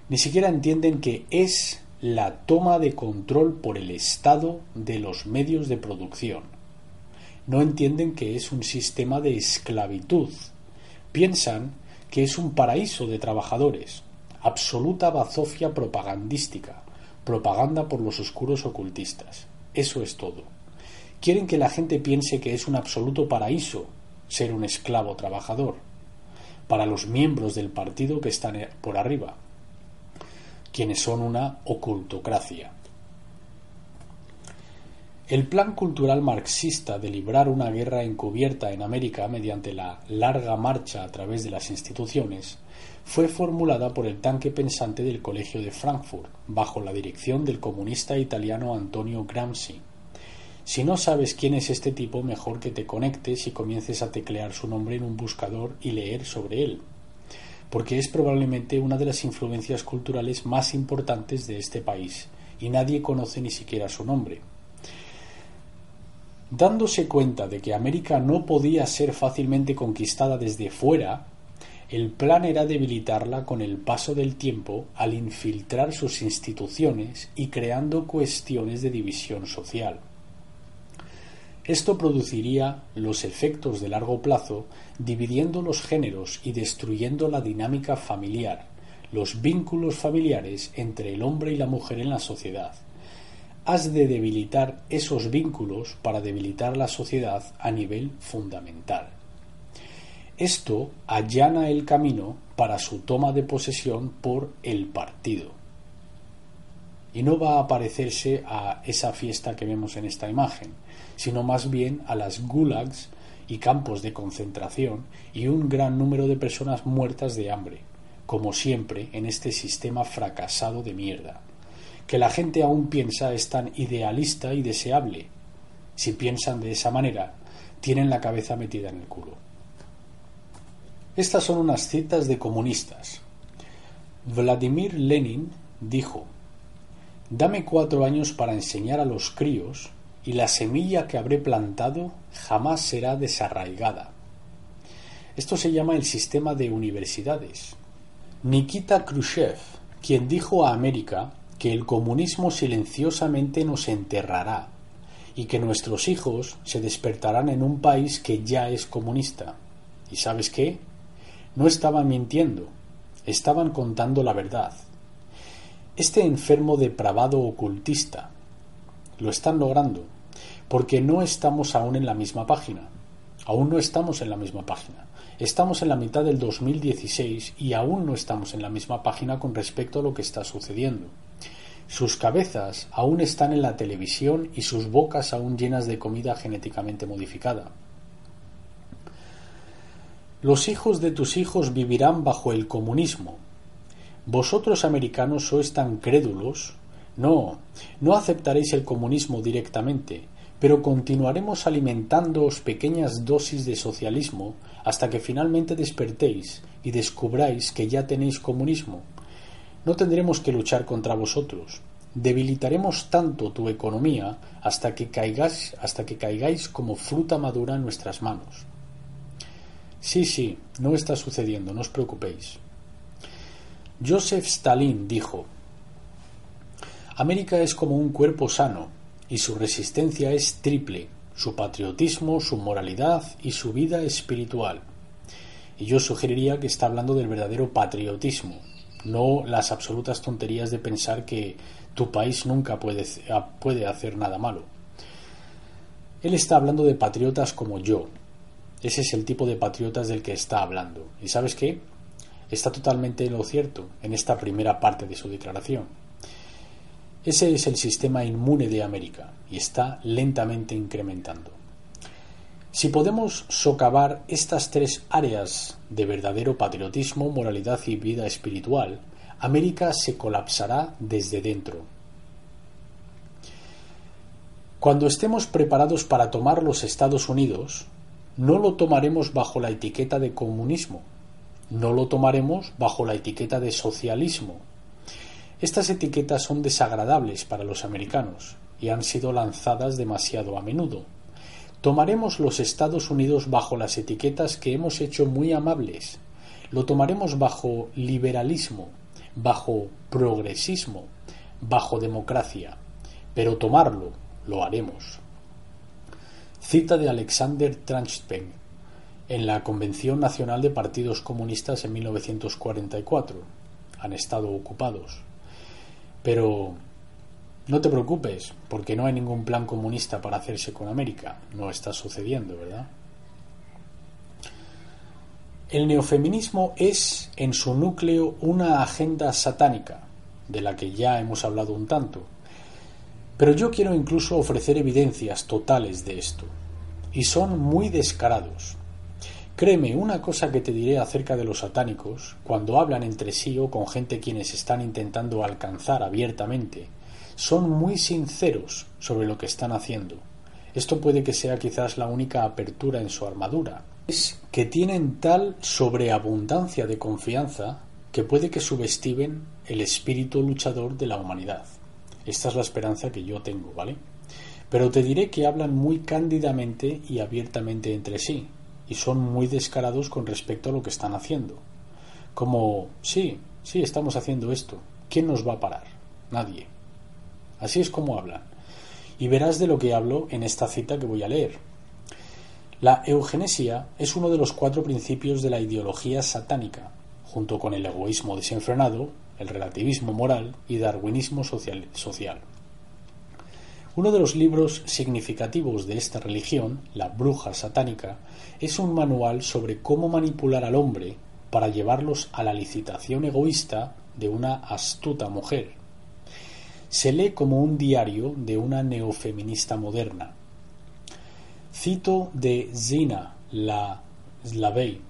S1: Ni siquiera entienden que es la toma de control por el Estado de los medios de producción. No entienden que es un sistema de esclavitud. Piensan que es un paraíso de trabajadores. Absoluta bazofia propagandística. Propaganda por los oscuros ocultistas. Eso es todo. Quieren que la gente piense que es un absoluto paraíso ser un esclavo trabajador. Para los miembros del partido que están por arriba quienes son una ocultocracia. El plan cultural marxista de librar una guerra encubierta en América mediante la larga marcha a través de las instituciones fue formulada por el tanque pensante del Colegio de Frankfurt, bajo la dirección del comunista italiano Antonio Gramsci. Si no sabes quién es este tipo, mejor que te conectes y comiences a teclear su nombre en un buscador y leer sobre él porque es probablemente una de las influencias culturales más importantes de este país, y nadie conoce ni siquiera su nombre. Dándose cuenta de que América no podía ser fácilmente conquistada desde fuera, el plan era debilitarla con el paso del tiempo al infiltrar sus instituciones y creando cuestiones de división social. Esto produciría los efectos de largo plazo dividiendo los géneros y destruyendo la dinámica familiar, los vínculos familiares entre el hombre y la mujer en la sociedad. Has de debilitar esos vínculos para debilitar la sociedad a nivel fundamental. Esto allana el camino para su toma de posesión por el partido. Y no va a parecerse a esa fiesta que vemos en esta imagen, sino más bien a las gulags y campos de concentración y un gran número de personas muertas de hambre, como siempre en este sistema fracasado de mierda. Que la gente aún piensa es tan idealista y deseable. Si piensan de esa manera, tienen la cabeza metida en el culo. Estas son unas citas de comunistas. Vladimir Lenin dijo Dame cuatro años para enseñar a los críos y la semilla que habré plantado jamás será desarraigada. Esto se llama el sistema de universidades. Nikita Khrushchev, quien dijo a América que el comunismo silenciosamente nos enterrará y que nuestros hijos se despertarán en un país que ya es comunista. ¿Y sabes qué? No estaban mintiendo, estaban contando la verdad. Este enfermo depravado ocultista lo están logrando porque no estamos aún en la misma página. Aún no estamos en la misma página. Estamos en la mitad del 2016 y aún no estamos en la misma página con respecto a lo que está sucediendo. Sus cabezas aún están en la televisión y sus bocas aún llenas de comida genéticamente modificada. Los hijos de tus hijos vivirán bajo el comunismo. Vosotros americanos sois tan crédulos. No, no aceptaréis el comunismo directamente, pero continuaremos alimentándoos pequeñas dosis de socialismo hasta que finalmente despertéis y descubráis que ya tenéis comunismo. No tendremos que luchar contra vosotros. Debilitaremos tanto tu economía hasta que caigáis, hasta que caigáis como fruta madura en nuestras manos. Sí, sí, no está sucediendo, no os preocupéis. Joseph Stalin dijo América es como un cuerpo sano, y su resistencia es triple, su patriotismo, su moralidad y su vida espiritual. Y yo sugeriría que está hablando del verdadero patriotismo, no las absolutas tonterías de pensar que tu país nunca puede, puede hacer nada malo. Él está hablando de patriotas como yo. Ese es el tipo de patriotas del que está hablando. ¿Y sabes qué? Está totalmente en lo cierto en esta primera parte de su declaración. Ese es el sistema inmune de América y está lentamente incrementando. Si podemos socavar estas tres áreas de verdadero patriotismo, moralidad y vida espiritual, América se colapsará desde dentro. Cuando estemos preparados para tomar los Estados Unidos, no lo tomaremos bajo la etiqueta de comunismo, no lo tomaremos bajo la etiqueta de socialismo. Estas etiquetas son desagradables para los americanos y han sido lanzadas demasiado a menudo. Tomaremos los Estados Unidos bajo las etiquetas que hemos hecho muy amables. Lo tomaremos bajo liberalismo, bajo progresismo, bajo democracia. Pero tomarlo lo haremos. Cita de Alexander Tranchpeng en la Convención Nacional de Partidos Comunistas en 1944. Han estado ocupados. Pero no te preocupes, porque no hay ningún plan comunista para hacerse con América. No está sucediendo, ¿verdad? El neofeminismo es, en su núcleo, una agenda satánica, de la que ya hemos hablado un tanto. Pero yo quiero incluso ofrecer evidencias totales de esto. Y son muy descarados. Créeme, una cosa que te diré acerca de los satánicos, cuando hablan entre sí o con gente quienes están intentando alcanzar abiertamente son muy sinceros sobre lo que están haciendo. Esto puede que sea quizás la única apertura en su armadura. Es que tienen tal sobreabundancia de confianza que puede que subestimen el espíritu luchador de la humanidad. Esta es la esperanza que yo tengo, ¿vale? Pero te diré que hablan muy cándidamente y abiertamente entre sí, y son muy descarados con respecto a lo que están haciendo. Como, sí, sí, estamos haciendo esto. ¿Quién nos va a parar? Nadie. Así es como hablan. Y verás de lo que hablo en esta cita que voy a leer. La eugenesia es uno de los cuatro principios de la ideología satánica, junto con el egoísmo desenfrenado, el relativismo moral y darwinismo social. social. Uno de los libros significativos de esta religión, La Bruja Satánica, es un manual sobre cómo manipular al hombre para llevarlos a la licitación egoísta de una astuta mujer, se lee como un diario de una neofeminista moderna. Cito de Zina la Lavey,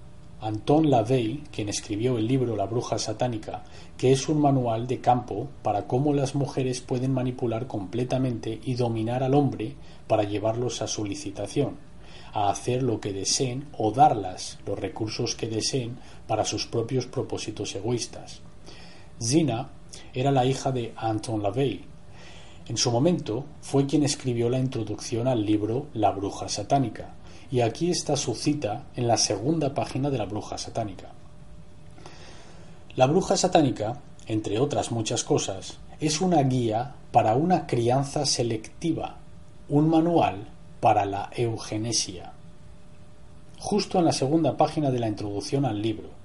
S1: Anton Lavey, quien escribió el libro La bruja satánica, que es un manual de campo para cómo las mujeres pueden manipular completamente y dominar al hombre para llevarlos a su licitación, a hacer lo que deseen o darlas los recursos que deseen para sus propios propósitos egoístas. Zina era la hija de Anton LaVey. En su momento fue quien escribió la introducción al libro La bruja satánica, y aquí está su cita en la segunda página de La bruja satánica. La bruja satánica, entre otras muchas cosas, es una guía para una crianza selectiva, un manual para la eugenesia. Justo en la segunda página de la introducción al libro,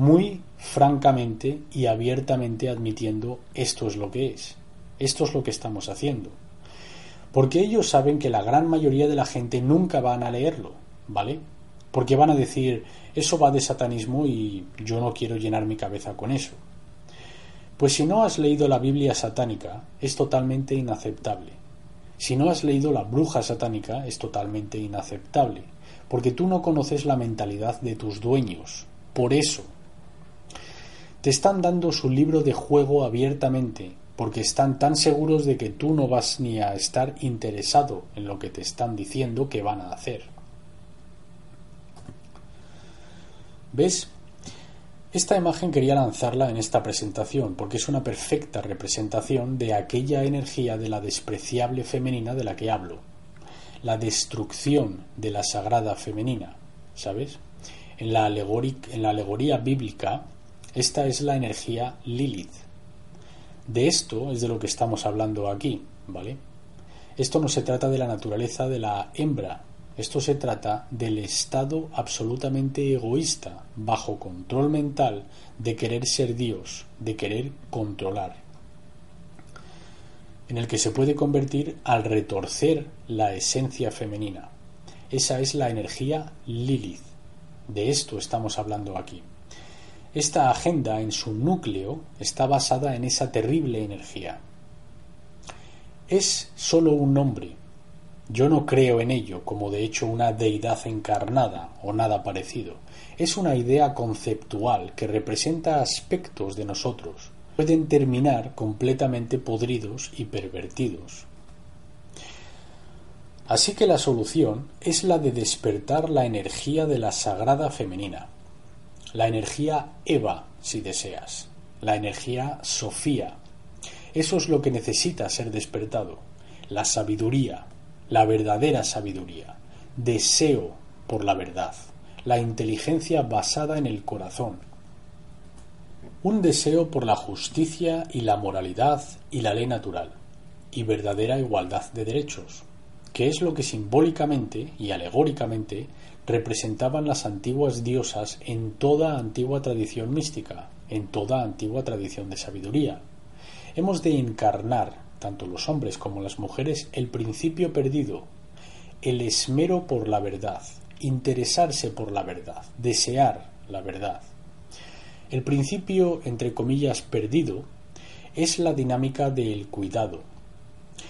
S1: muy francamente y abiertamente admitiendo esto es lo que es, esto es lo que estamos haciendo. Porque ellos saben que la gran mayoría de la gente nunca van a leerlo, ¿vale? Porque van a decir, eso va de satanismo y yo no quiero llenar mi cabeza con eso. Pues si no has leído la Biblia satánica, es totalmente inaceptable. Si no has leído la bruja satánica, es totalmente inaceptable, porque tú no conoces la mentalidad de tus dueños. Por eso te están dando su libro de juego abiertamente, porque están tan seguros de que tú no vas ni a estar interesado en lo que te están diciendo que van a hacer. ¿Ves? Esta imagen quería lanzarla en esta presentación porque es una perfecta representación de aquella energía de la despreciable femenina de la que hablo, la destrucción de la sagrada femenina, ¿sabes? En la, en la alegoría bíblica, esta es la energía Lilith. De esto es de lo que estamos hablando aquí, ¿vale? Esto no se trata de la naturaleza de la hembra, esto se trata del estado absolutamente egoísta, bajo control mental, de querer ser Dios, de querer controlar, en el que se puede convertir al retorcer la esencia femenina. Esa es la energía Lilith. De esto estamos hablando aquí. Esta agenda en su núcleo está basada en esa terrible energía. Es sólo un nombre. Yo no creo en ello como de hecho una deidad encarnada o nada parecido. Es una idea conceptual que representa aspectos de nosotros. Pueden terminar completamente podridos y pervertidos. Así que la solución es la de despertar la energía de la sagrada femenina, la energía Eva, si deseas, la energía Sofía. Eso es lo que necesita ser despertado, la sabiduría, la verdadera sabiduría, deseo por la verdad, la inteligencia basada en el corazón, un deseo por la justicia y la moralidad y la ley natural, y verdadera igualdad de derechos, que es lo que simbólicamente y alegóricamente representaban las antiguas diosas en toda antigua tradición mística, en toda antigua tradición de sabiduría. Hemos de encarnar, tanto los hombres como las mujeres, el principio perdido, el esmero por la verdad, interesarse por la verdad, desear la verdad. El principio, entre comillas, perdido, es la dinámica del cuidado,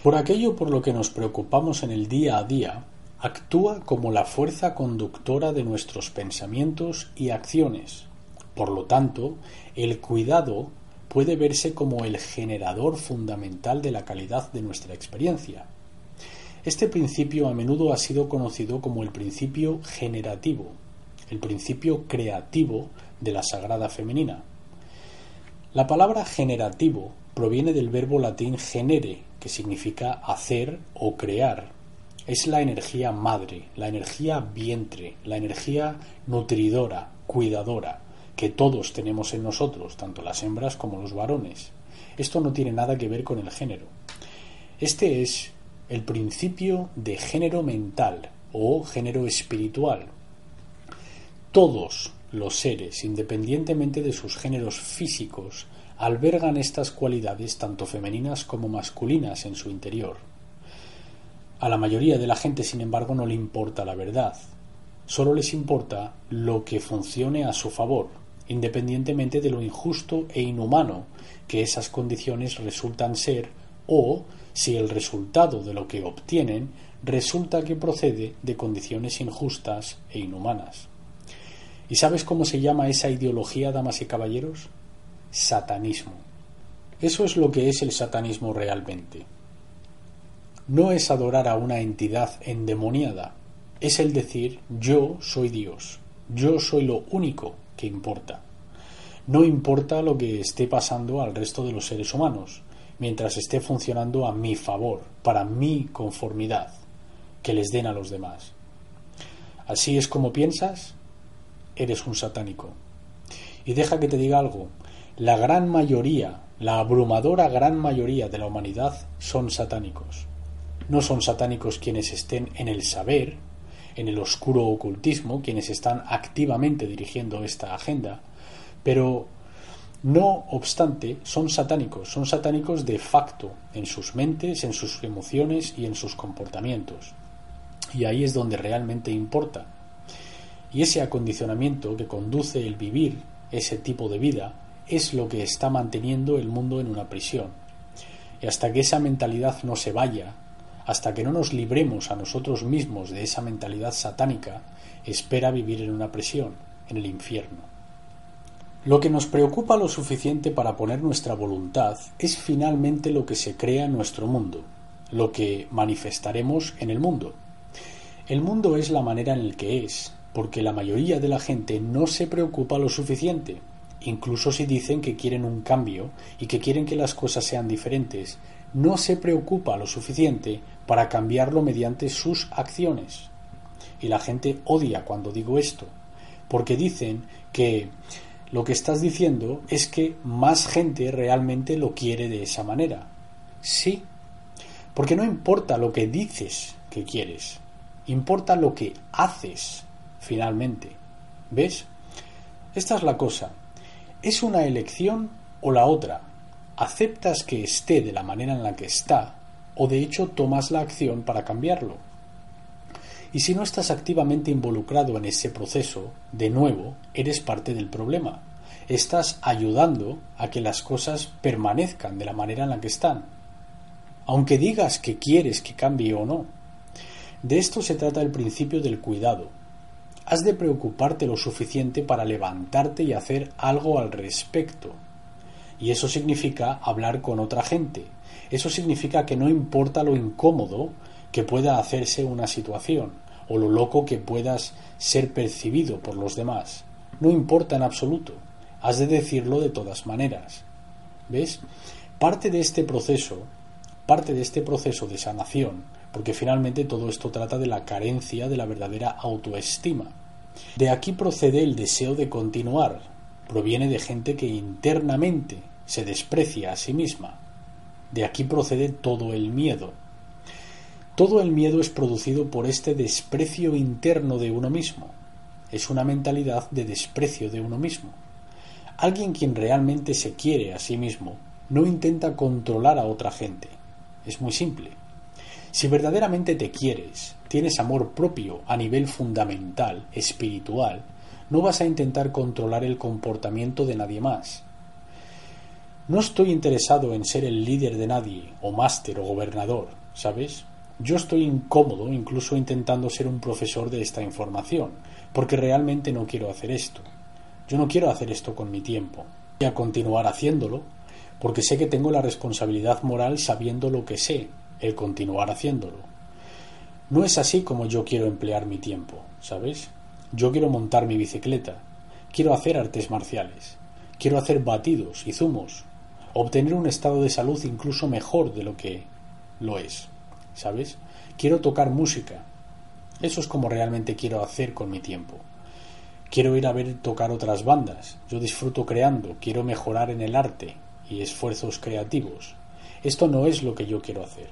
S1: por aquello por lo que nos preocupamos en el día a día, actúa como la fuerza conductora de nuestros pensamientos y acciones. Por lo tanto, el cuidado puede verse como el generador fundamental de la calidad de nuestra experiencia. Este principio a menudo ha sido conocido como el principio generativo, el principio creativo de la Sagrada Femenina. La palabra generativo proviene del verbo latín genere, que significa hacer o crear. Es la energía madre, la energía vientre, la energía nutridora, cuidadora, que todos tenemos en nosotros, tanto las hembras como los varones. Esto no tiene nada que ver con el género. Este es el principio de género mental o género espiritual. Todos los seres, independientemente de sus géneros físicos, albergan estas cualidades tanto femeninas como masculinas en su interior. A la mayoría de la gente, sin embargo, no le importa la verdad, solo les importa lo que funcione a su favor, independientemente de lo injusto e inhumano que esas condiciones resultan ser o si el resultado de lo que obtienen resulta que procede de condiciones injustas e inhumanas. ¿Y sabes cómo se llama esa ideología, damas y caballeros? satanismo. Eso es lo que es el satanismo realmente. No es adorar a una entidad endemoniada, es el decir yo soy Dios, yo soy lo único que importa. No importa lo que esté pasando al resto de los seres humanos, mientras esté funcionando a mi favor, para mi conformidad, que les den a los demás. Así es como piensas, eres un satánico. Y deja que te diga algo, la gran mayoría, la abrumadora gran mayoría de la humanidad son satánicos. No son satánicos quienes estén en el saber, en el oscuro ocultismo, quienes están activamente dirigiendo esta agenda, pero no obstante, son satánicos, son satánicos de facto en sus mentes, en sus emociones y en sus comportamientos. Y ahí es donde realmente importa. Y ese acondicionamiento que conduce el vivir ese tipo de vida es lo que está manteniendo el mundo en una prisión. Y hasta que esa mentalidad no se vaya, hasta que no nos libremos a nosotros mismos de esa mentalidad satánica, espera vivir en una prisión, en el infierno. Lo que nos preocupa lo suficiente para poner nuestra voluntad es finalmente lo que se crea en nuestro mundo, lo que manifestaremos en el mundo. El mundo es la manera en la que es, porque la mayoría de la gente no se preocupa lo suficiente, incluso si dicen que quieren un cambio y que quieren que las cosas sean diferentes, no se preocupa lo suficiente para cambiarlo mediante sus acciones. Y la gente odia cuando digo esto, porque dicen que lo que estás diciendo es que más gente realmente lo quiere de esa manera. Sí, porque no importa lo que dices que quieres, importa lo que haces finalmente. ¿Ves? Esta es la cosa. ¿Es una elección o la otra? ¿Aceptas que esté de la manera en la que está o de hecho tomas la acción para cambiarlo? Y si no estás activamente involucrado en ese proceso, de nuevo, eres parte del problema. Estás ayudando a que las cosas permanezcan de la manera en la que están. Aunque digas que quieres que cambie o no. De esto se trata el principio del cuidado, has de preocuparte lo suficiente para levantarte y hacer algo al respecto. Y eso significa hablar con otra gente. Eso significa que no importa lo incómodo que pueda hacerse una situación o lo loco que puedas ser percibido por los demás. No importa en absoluto. Has de decirlo de todas maneras. ¿Ves? Parte de este proceso, parte de este proceso de sanación, porque finalmente todo esto trata de la carencia de la verdadera autoestima. De aquí procede el deseo de continuar. Proviene de gente que internamente se desprecia a sí misma. De aquí procede todo el miedo. Todo el miedo es producido por este desprecio interno de uno mismo. Es una mentalidad de desprecio de uno mismo. Alguien quien realmente se quiere a sí mismo no intenta controlar a otra gente. Es muy simple. Si verdaderamente te quieres, tienes amor propio a nivel fundamental, espiritual, no vas a intentar controlar el comportamiento de nadie más. No estoy interesado en ser el líder de nadie, o máster o gobernador, ¿sabes? Yo estoy incómodo incluso intentando ser un profesor de esta información, porque realmente no quiero hacer esto. Yo no quiero hacer esto con mi tiempo. Voy a continuar haciéndolo, porque sé que tengo la responsabilidad moral sabiendo lo que sé, el continuar haciéndolo. No es así como yo quiero emplear mi tiempo, ¿sabes? Yo quiero montar mi bicicleta, quiero hacer artes marciales, quiero hacer batidos y zumos, obtener un estado de salud incluso mejor de lo que lo es. ¿sabes? Quiero tocar música. Eso es como realmente quiero hacer con mi tiempo. Quiero ir a ver tocar otras bandas. Yo disfruto creando, quiero mejorar en el arte y esfuerzos creativos. Esto no es lo que yo quiero hacer.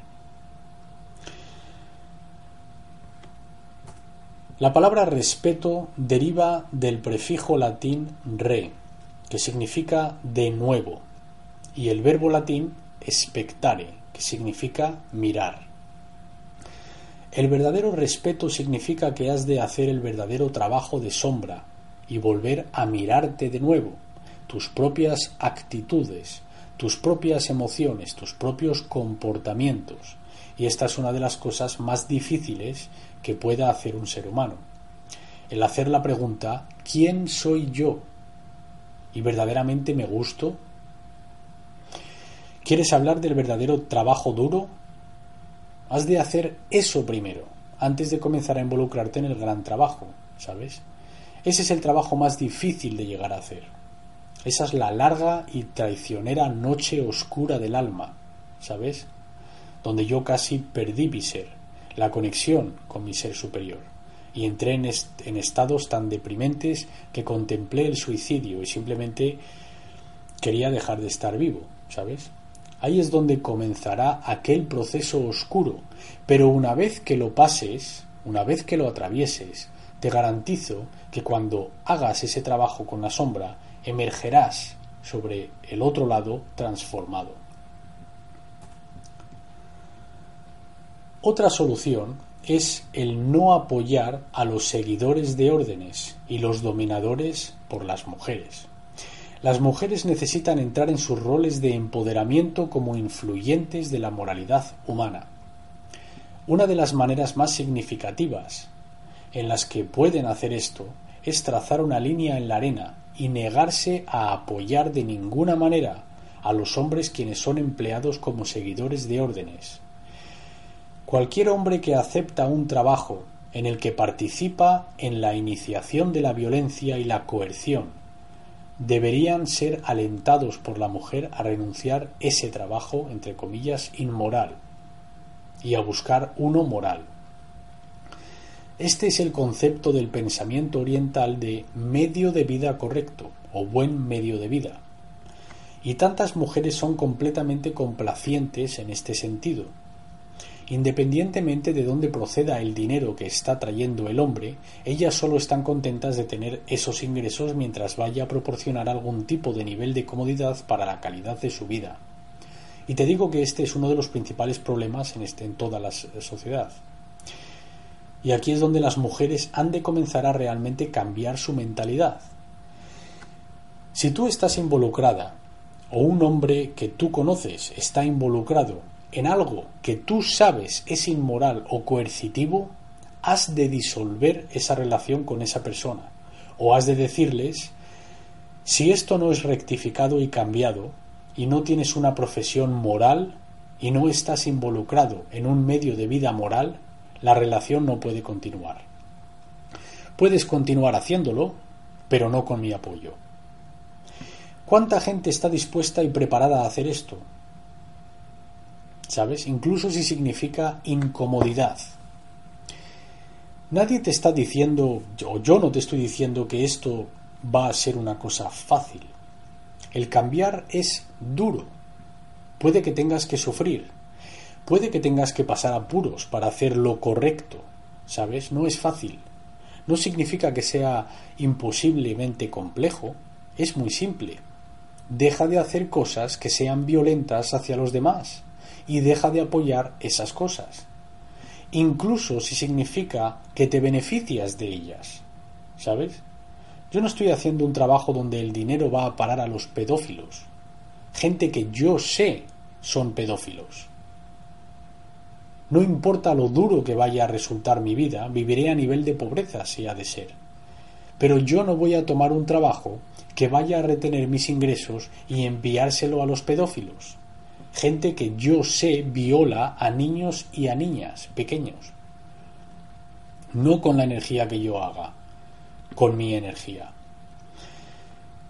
S1: La palabra respeto deriva del prefijo latín re, que significa de nuevo, y el verbo latín spectare, que significa mirar. El verdadero respeto significa que has de hacer el verdadero trabajo de sombra y volver a mirarte de nuevo, tus propias actitudes, tus propias emociones, tus propios comportamientos. Y esta es una de las cosas más difíciles que pueda hacer un ser humano. El hacer la pregunta ¿quién soy yo? ¿Y verdaderamente me gusto? ¿Quieres hablar del verdadero trabajo duro? Has de hacer eso primero, antes de comenzar a involucrarte en el gran trabajo, ¿sabes? Ese es el trabajo más difícil de llegar a hacer. Esa es la larga y traicionera noche oscura del alma, ¿sabes? Donde yo casi perdí mi ser, la conexión con mi ser superior, y entré en, en estados tan deprimentes que contemplé el suicidio y simplemente quería dejar de estar vivo, ¿sabes? Ahí es donde comenzará aquel proceso oscuro. Pero una vez que lo pases, una vez que lo atravieses, te garantizo que cuando hagas ese trabajo con la sombra, emergerás sobre el otro lado transformado. Otra solución es el no apoyar a los seguidores de órdenes y los dominadores por las mujeres. Las mujeres necesitan entrar en sus roles de empoderamiento como influyentes de la moralidad humana. Una de las maneras más significativas en las que pueden hacer esto es trazar una línea en la arena y negarse a apoyar de ninguna manera a los hombres quienes son empleados como seguidores de órdenes. Cualquier hombre que acepta un trabajo en el que participa en la iniciación de la violencia y la coerción deberían ser alentados por la mujer a renunciar ese trabajo, entre comillas, inmoral y a buscar uno moral. Este es el concepto del pensamiento oriental de medio de vida correcto o buen medio de vida. Y tantas mujeres son completamente complacientes en este sentido, Independientemente de dónde proceda el dinero que está trayendo el hombre, ellas solo están contentas de tener esos ingresos mientras vaya a proporcionar algún tipo de nivel de comodidad para la calidad de su vida. Y te digo que este es uno de los principales problemas en, este, en toda la sociedad. Y aquí es donde las mujeres han de comenzar a realmente cambiar su mentalidad. Si tú estás involucrada, o un hombre que tú conoces está involucrado en algo que tú sabes es inmoral o coercitivo, has de disolver esa relación con esa persona. O has de decirles, si esto no es rectificado y cambiado, y no tienes una profesión moral, y no estás involucrado en un medio de vida moral, la relación no puede continuar. Puedes continuar haciéndolo, pero no con mi apoyo. ¿Cuánta gente está dispuesta y preparada a hacer esto? ¿Sabes? Incluso si significa incomodidad. Nadie te está diciendo, o yo no te estoy diciendo que esto va a ser una cosa fácil. El cambiar es duro. Puede que tengas que sufrir. Puede que tengas que pasar apuros para hacer lo correcto. ¿Sabes? No es fácil. No significa que sea imposiblemente complejo. Es muy simple. Deja de hacer cosas que sean violentas hacia los demás y deja de apoyar esas cosas. Incluso si significa que te beneficias de ellas. ¿Sabes? Yo no estoy haciendo un trabajo donde el dinero va a parar a los pedófilos. Gente que yo sé son pedófilos. No importa lo duro que vaya a resultar mi vida, viviré a nivel de pobreza si ha de ser. Pero yo no voy a tomar un trabajo que vaya a retener mis ingresos y enviárselo a los pedófilos. Gente que yo sé viola a niños y a niñas pequeños. No con la energía que yo haga, con mi energía.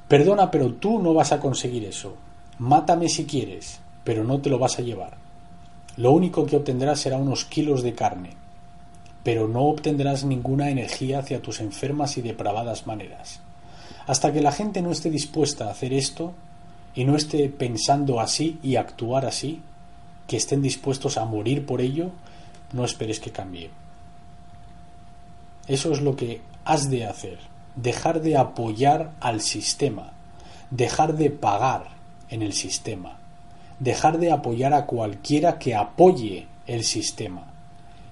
S1: Perdona, pero tú no vas a conseguir eso. Mátame si quieres, pero no te lo vas a llevar. Lo único que obtendrás será unos kilos de carne, pero no obtendrás ninguna energía hacia tus enfermas y depravadas maneras. Hasta que la gente no esté dispuesta a hacer esto y no esté pensando así y actuar así, que estén dispuestos a morir por ello, no esperes que cambie. Eso es lo que has de hacer, dejar de apoyar al sistema, dejar de pagar en el sistema, dejar de apoyar a cualquiera que apoye el sistema.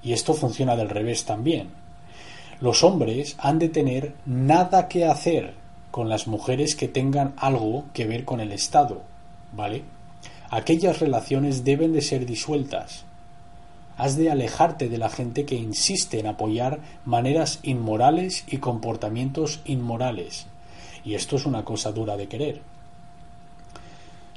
S1: Y esto funciona del revés también. Los hombres han de tener nada que hacer con las mujeres que tengan algo que ver con el Estado, ¿vale? Aquellas relaciones deben de ser disueltas, has de alejarte de la gente que insiste en apoyar maneras inmorales y comportamientos inmorales. Y esto es una cosa dura de querer.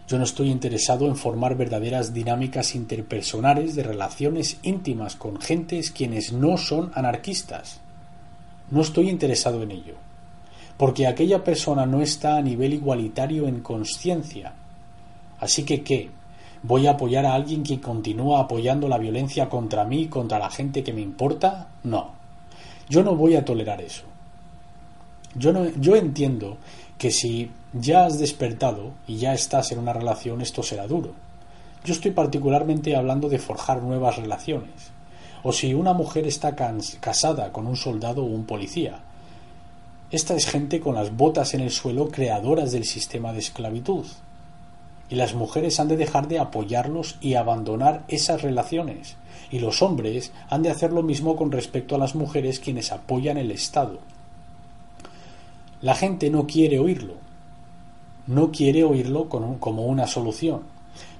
S1: Yo no estoy interesado en formar verdaderas dinámicas interpersonales de relaciones íntimas con gentes quienes no son anarquistas. No estoy interesado en ello, porque aquella persona no está a nivel igualitario en conciencia. Así que, ¿qué? ¿Voy a apoyar a alguien que continúa apoyando la violencia contra mí, contra la gente que me importa? No. Yo no voy a tolerar eso. Yo, no, yo entiendo que si ya has despertado y ya estás en una relación, esto será duro. Yo estoy particularmente hablando de forjar nuevas relaciones. O si una mujer está casada con un soldado o un policía. Esta es gente con las botas en el suelo creadoras del sistema de esclavitud y las mujeres han de dejar de apoyarlos y abandonar esas relaciones, y los hombres han de hacer lo mismo con respecto a las mujeres quienes apoyan el Estado. La gente no quiere oírlo, no quiere oírlo como una solución,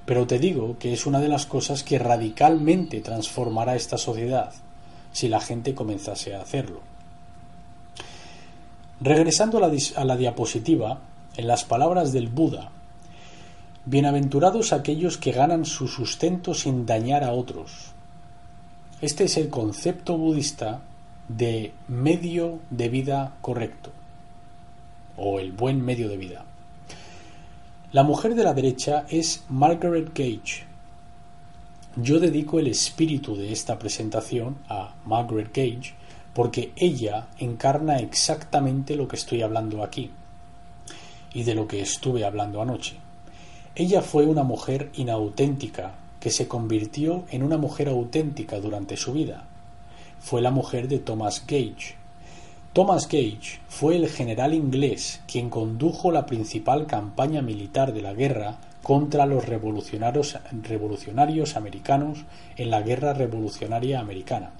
S1: pero te digo que es una de las cosas que radicalmente transformará esta sociedad si la gente comenzase a hacerlo. Regresando a la, diapositiva, en las palabras del Buda, Bienaventurados aquellos que ganan su sustento sin dañar a otros. Este es el concepto budista de medio de vida correcto o el buen medio de vida. La mujer de la derecha es Margaret Gage. Yo dedico el espíritu de esta presentación a Margaret Gage porque ella encarna exactamente lo que estoy hablando aquí y de lo que estuve hablando anoche. Ella fue una mujer inauténtica que se convirtió en una mujer auténtica durante su vida. Fue la mujer de Thomas Gage. Thomas Gage fue el general inglés quien condujo la principal campaña militar de la guerra contra los revolucionarios, revolucionarios americanos en la Guerra Revolucionaria Americana.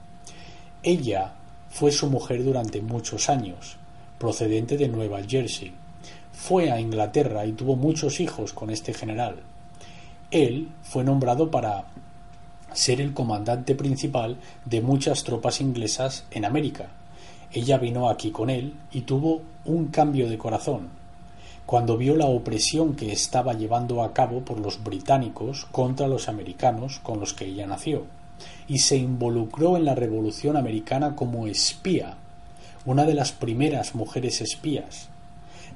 S1: Ella fue su mujer durante muchos años, procedente de Nueva Jersey fue a Inglaterra y tuvo muchos hijos con este general. Él fue nombrado para ser el comandante principal de muchas tropas inglesas en América. Ella vino aquí con él y tuvo un cambio de corazón. cuando vio la opresión que estaba llevando a cabo por los británicos contra los americanos con los que ella nació, y se involucró en la Revolución Americana como espía, una de las primeras mujeres espías.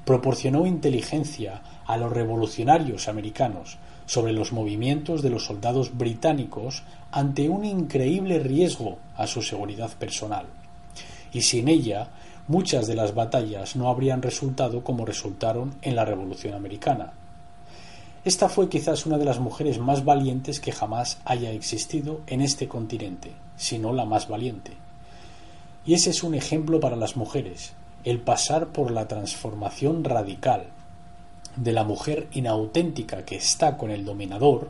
S1: Proporcionó inteligencia a los revolucionarios americanos sobre los movimientos de los soldados británicos ante un increíble riesgo a su seguridad personal. Y sin ella, muchas de las batallas no habrían resultado como resultaron en la Revolución Americana. Esta fue quizás una de las mujeres más valientes que jamás haya existido en este continente, si no la más valiente. Y ese es un ejemplo para las mujeres, el pasar por la transformación radical de la mujer inauténtica que está con el dominador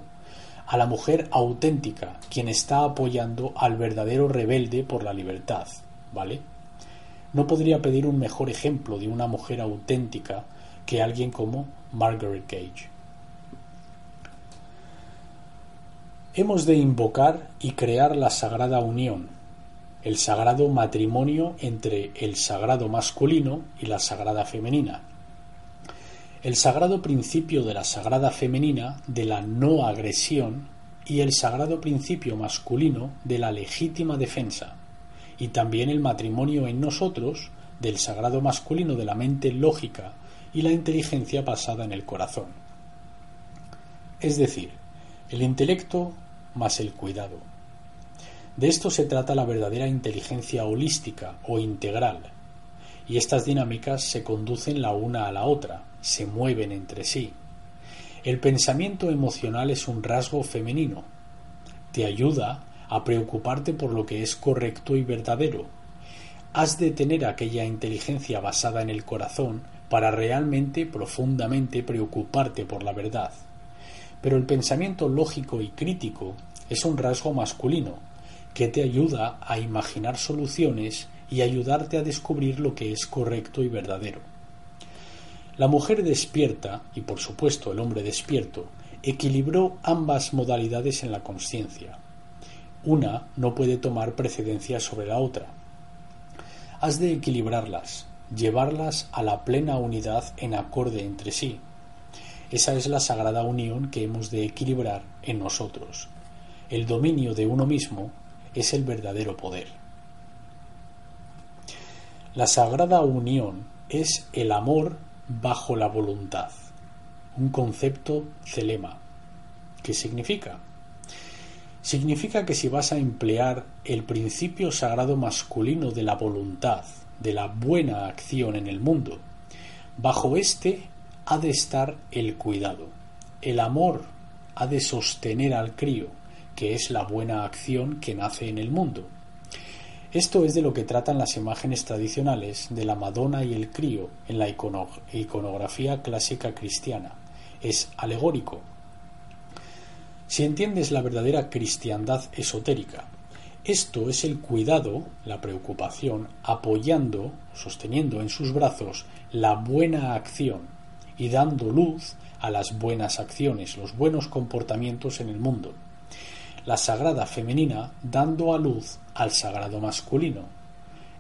S1: a la mujer auténtica, quien está apoyando al verdadero rebelde por la libertad, ¿vale? No podría pedir un mejor ejemplo de una mujer auténtica que alguien como Margaret Gage. Hemos de invocar y crear la sagrada unión, el sagrado matrimonio entre el sagrado masculino y la sagrada femenina, el sagrado principio de la sagrada femenina de la no agresión y el sagrado principio masculino de la legítima defensa, y también el matrimonio en nosotros del sagrado masculino de la mente lógica y la inteligencia basada en el corazón. Es decir, el intelecto más el cuidado. De esto se trata la verdadera inteligencia holística o integral, y estas dinámicas se conducen la una a la otra, se mueven entre sí. El pensamiento emocional es un rasgo femenino. Te ayuda a preocuparte por lo que es correcto y verdadero. Has de tener aquella inteligencia basada en el corazón para realmente, profundamente preocuparte por la verdad. Pero el pensamiento lógico y crítico es un rasgo masculino, que te ayuda a imaginar soluciones y ayudarte a descubrir lo que es correcto y verdadero. La mujer despierta, y por supuesto el hombre despierto, equilibró ambas modalidades en la conciencia. Una no puede tomar precedencia sobre la otra. Has de equilibrarlas, llevarlas a la plena unidad en acorde entre sí. Esa es la sagrada unión que hemos de equilibrar en nosotros. El dominio de uno mismo es el verdadero poder. La sagrada unión es el amor bajo la voluntad. Un concepto celema. ¿Qué significa? Significa que si vas a emplear el principio sagrado masculino de la voluntad, de la buena acción en el mundo, bajo este ha de estar el cuidado. El amor ha de sostener al crío, que es la buena acción que nace en el mundo. Esto es de lo que tratan las imágenes tradicionales de la Madonna y el crío en la iconografía clásica cristiana. Es alegórico. Si entiendes la verdadera cristiandad esotérica, esto es el cuidado, la preocupación, apoyando, sosteniendo en sus brazos la buena acción y dando luz a las buenas acciones, los buenos comportamientos en el mundo la sagrada femenina dando a luz al sagrado masculino.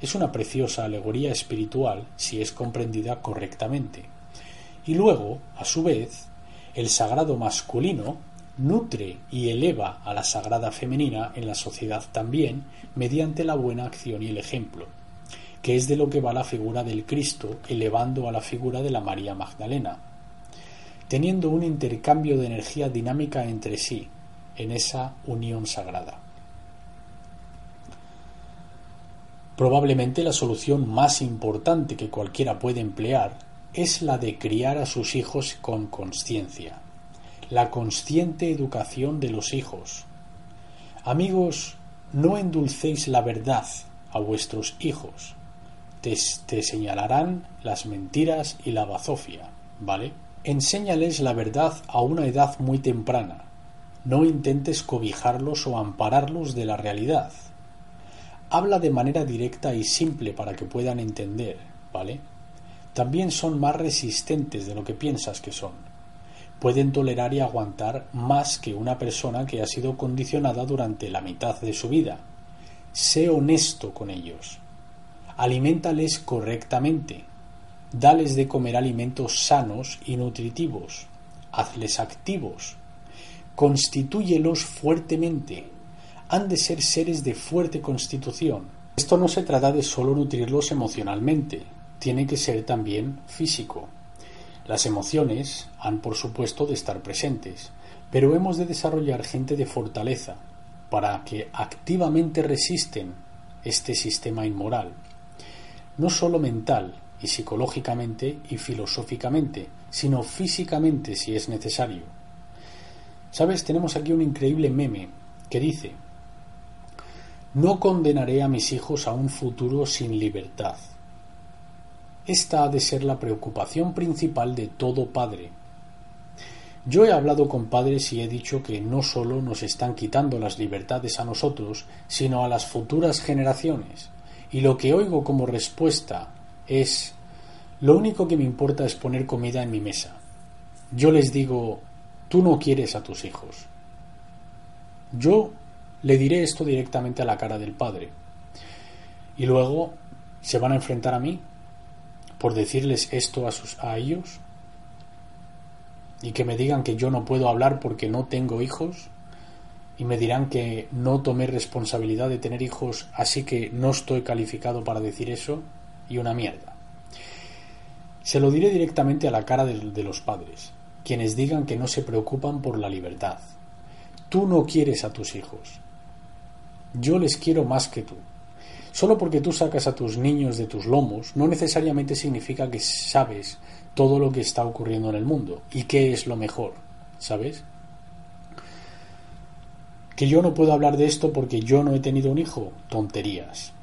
S1: Es una preciosa alegoría espiritual si es comprendida correctamente. Y luego, a su vez, el sagrado masculino nutre y eleva a la sagrada femenina en la sociedad también mediante la buena acción y el ejemplo, que es de lo que va la figura del Cristo elevando a la figura de la María Magdalena, teniendo un intercambio de energía dinámica entre sí, en esa unión sagrada. Probablemente la solución más importante que cualquiera puede emplear es la de criar a sus hijos con conciencia, la consciente educación de los hijos. Amigos, no endulcéis la verdad a vuestros hijos, te, señalarán las mentiras y la bazofia, ¿vale? Enséñales la verdad a una edad muy temprana, no intentes cobijarlos o ampararlos de la realidad. Habla de manera directa y simple para que puedan entender, ¿vale? También son más resistentes de lo que piensas que son. Pueden tolerar y aguantar más que una persona que ha sido condicionada durante la mitad de su vida. Sé honesto con ellos. Aliméntales correctamente. dales de comer alimentos sanos y nutritivos, hazles activos, constitúyelos fuertemente, han de ser seres de fuerte constitución. Esto no se trata de solo nutrirlos emocionalmente, tiene que ser también físico. Las emociones han, por supuesto, de estar presentes, pero hemos de desarrollar gente de fortaleza para que activamente resisten este sistema inmoral, no solo mental y psicológicamente y filosóficamente, sino físicamente si es necesario. Sabes, tenemos aquí un increíble meme que dice, no condenaré a mis hijos a un futuro sin libertad. Esta ha de ser la preocupación principal de todo padre. Yo he hablado con padres y he dicho que no solo nos están quitando las libertades a nosotros, sino a las futuras generaciones. Y lo que oigo como respuesta es lo único que me importa es poner comida en mi mesa. Yo les digo, tú no quieres a tus hijos. Yo le diré esto directamente a la cara del padre. Y luego se van a enfrentar a mí por decirles esto a, sus, a ellos y que me digan que yo no puedo hablar porque no tengo hijos y me dirán que no tomé responsabilidad de tener hijos así que no estoy calificado para decir eso y una mierda. Se lo diré directamente a la cara de, los padres, quienes digan que no se preocupan por la libertad. Tú no quieres a tus hijos. Yo les quiero más que tú. Solo porque tú sacas a tus niños de tus lomos no necesariamente significa que sabes todo lo que está ocurriendo en el mundo y qué es lo mejor, ¿sabes? Que yo no puedo hablar de esto porque yo no he tenido un hijo, tonterías.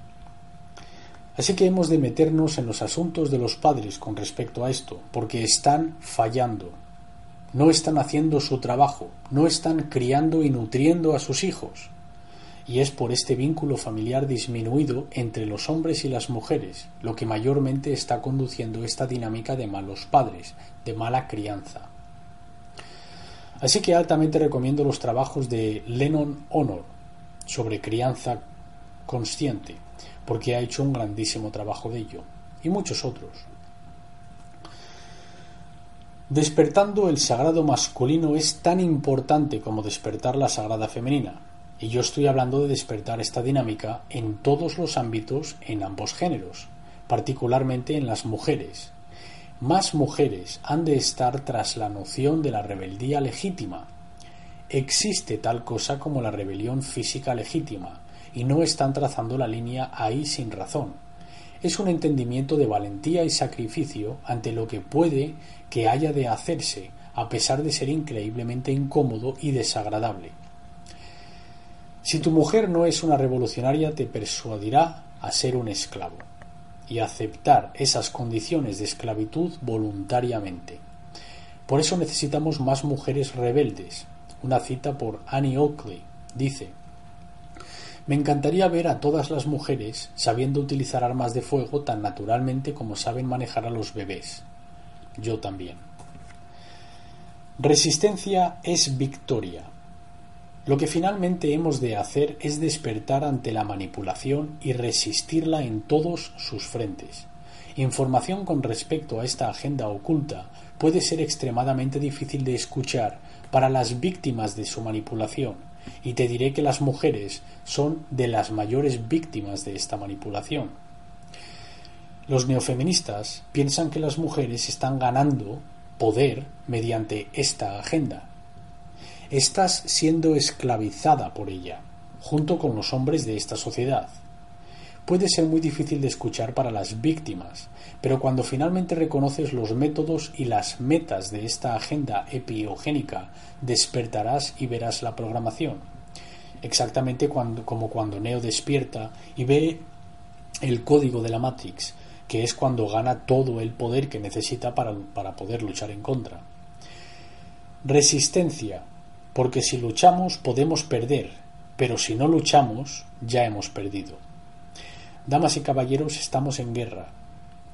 S1: Así que hemos de meternos en los asuntos de los padres con respecto a esto, porque están fallando. No están haciendo su trabajo, no están criando y nutriendo a sus hijos y es por este vínculo familiar disminuido entre los hombres y las mujeres lo que mayormente está conduciendo esta dinámica de malos padres, de mala crianza. Así que altamente recomiendo los trabajos de Lennon Honor sobre crianza consciente, porque ha hecho un grandísimo trabajo de ello, y muchos otros. Despertando el sagrado masculino es tan importante como despertar la sagrada femenina, y yo estoy hablando de despertar esta dinámica en todos los ámbitos en ambos géneros, particularmente en las mujeres. Más mujeres han de estar tras la noción de la rebeldía legítima. Existe tal cosa como la rebelión física legítima, y no están trazando la línea ahí sin razón. Es un entendimiento de valentía y sacrificio ante lo que puede que haya de hacerse, a pesar de ser increíblemente incómodo y desagradable. Si tu mujer no es una revolucionaria, te persuadirá a ser un esclavo y aceptar esas condiciones de esclavitud voluntariamente. Por eso necesitamos más mujeres rebeldes. Una cita por Annie Oakley dice Me encantaría ver a todas las mujeres sabiendo utilizar armas de fuego tan naturalmente como saben manejar a los bebés. Yo también. Resistencia es victoria. Lo que finalmente hemos de hacer es despertar ante la manipulación y resistirla en todos sus frentes. Información con respecto a esta agenda oculta puede ser extremadamente difícil de escuchar para las víctimas de su manipulación, y te diré que las mujeres son de las mayores víctimas de esta manipulación. Los neofeministas piensan que las mujeres están ganando poder mediante esta agenda, estás siendo esclavizada por ella, junto con los hombres de esta sociedad. Puede ser muy difícil de escuchar para las víctimas, pero cuando finalmente reconoces los métodos y las metas de esta agenda epiogénica, despertarás y verás la programación. Exactamente como cuando Neo despierta y ve el código de la Matrix, que es cuando gana todo el poder que necesita para, para poder luchar en contra. Resistencia porque si luchamos podemos perder, pero si no luchamos ya hemos perdido. Damas y caballeros, estamos en guerra.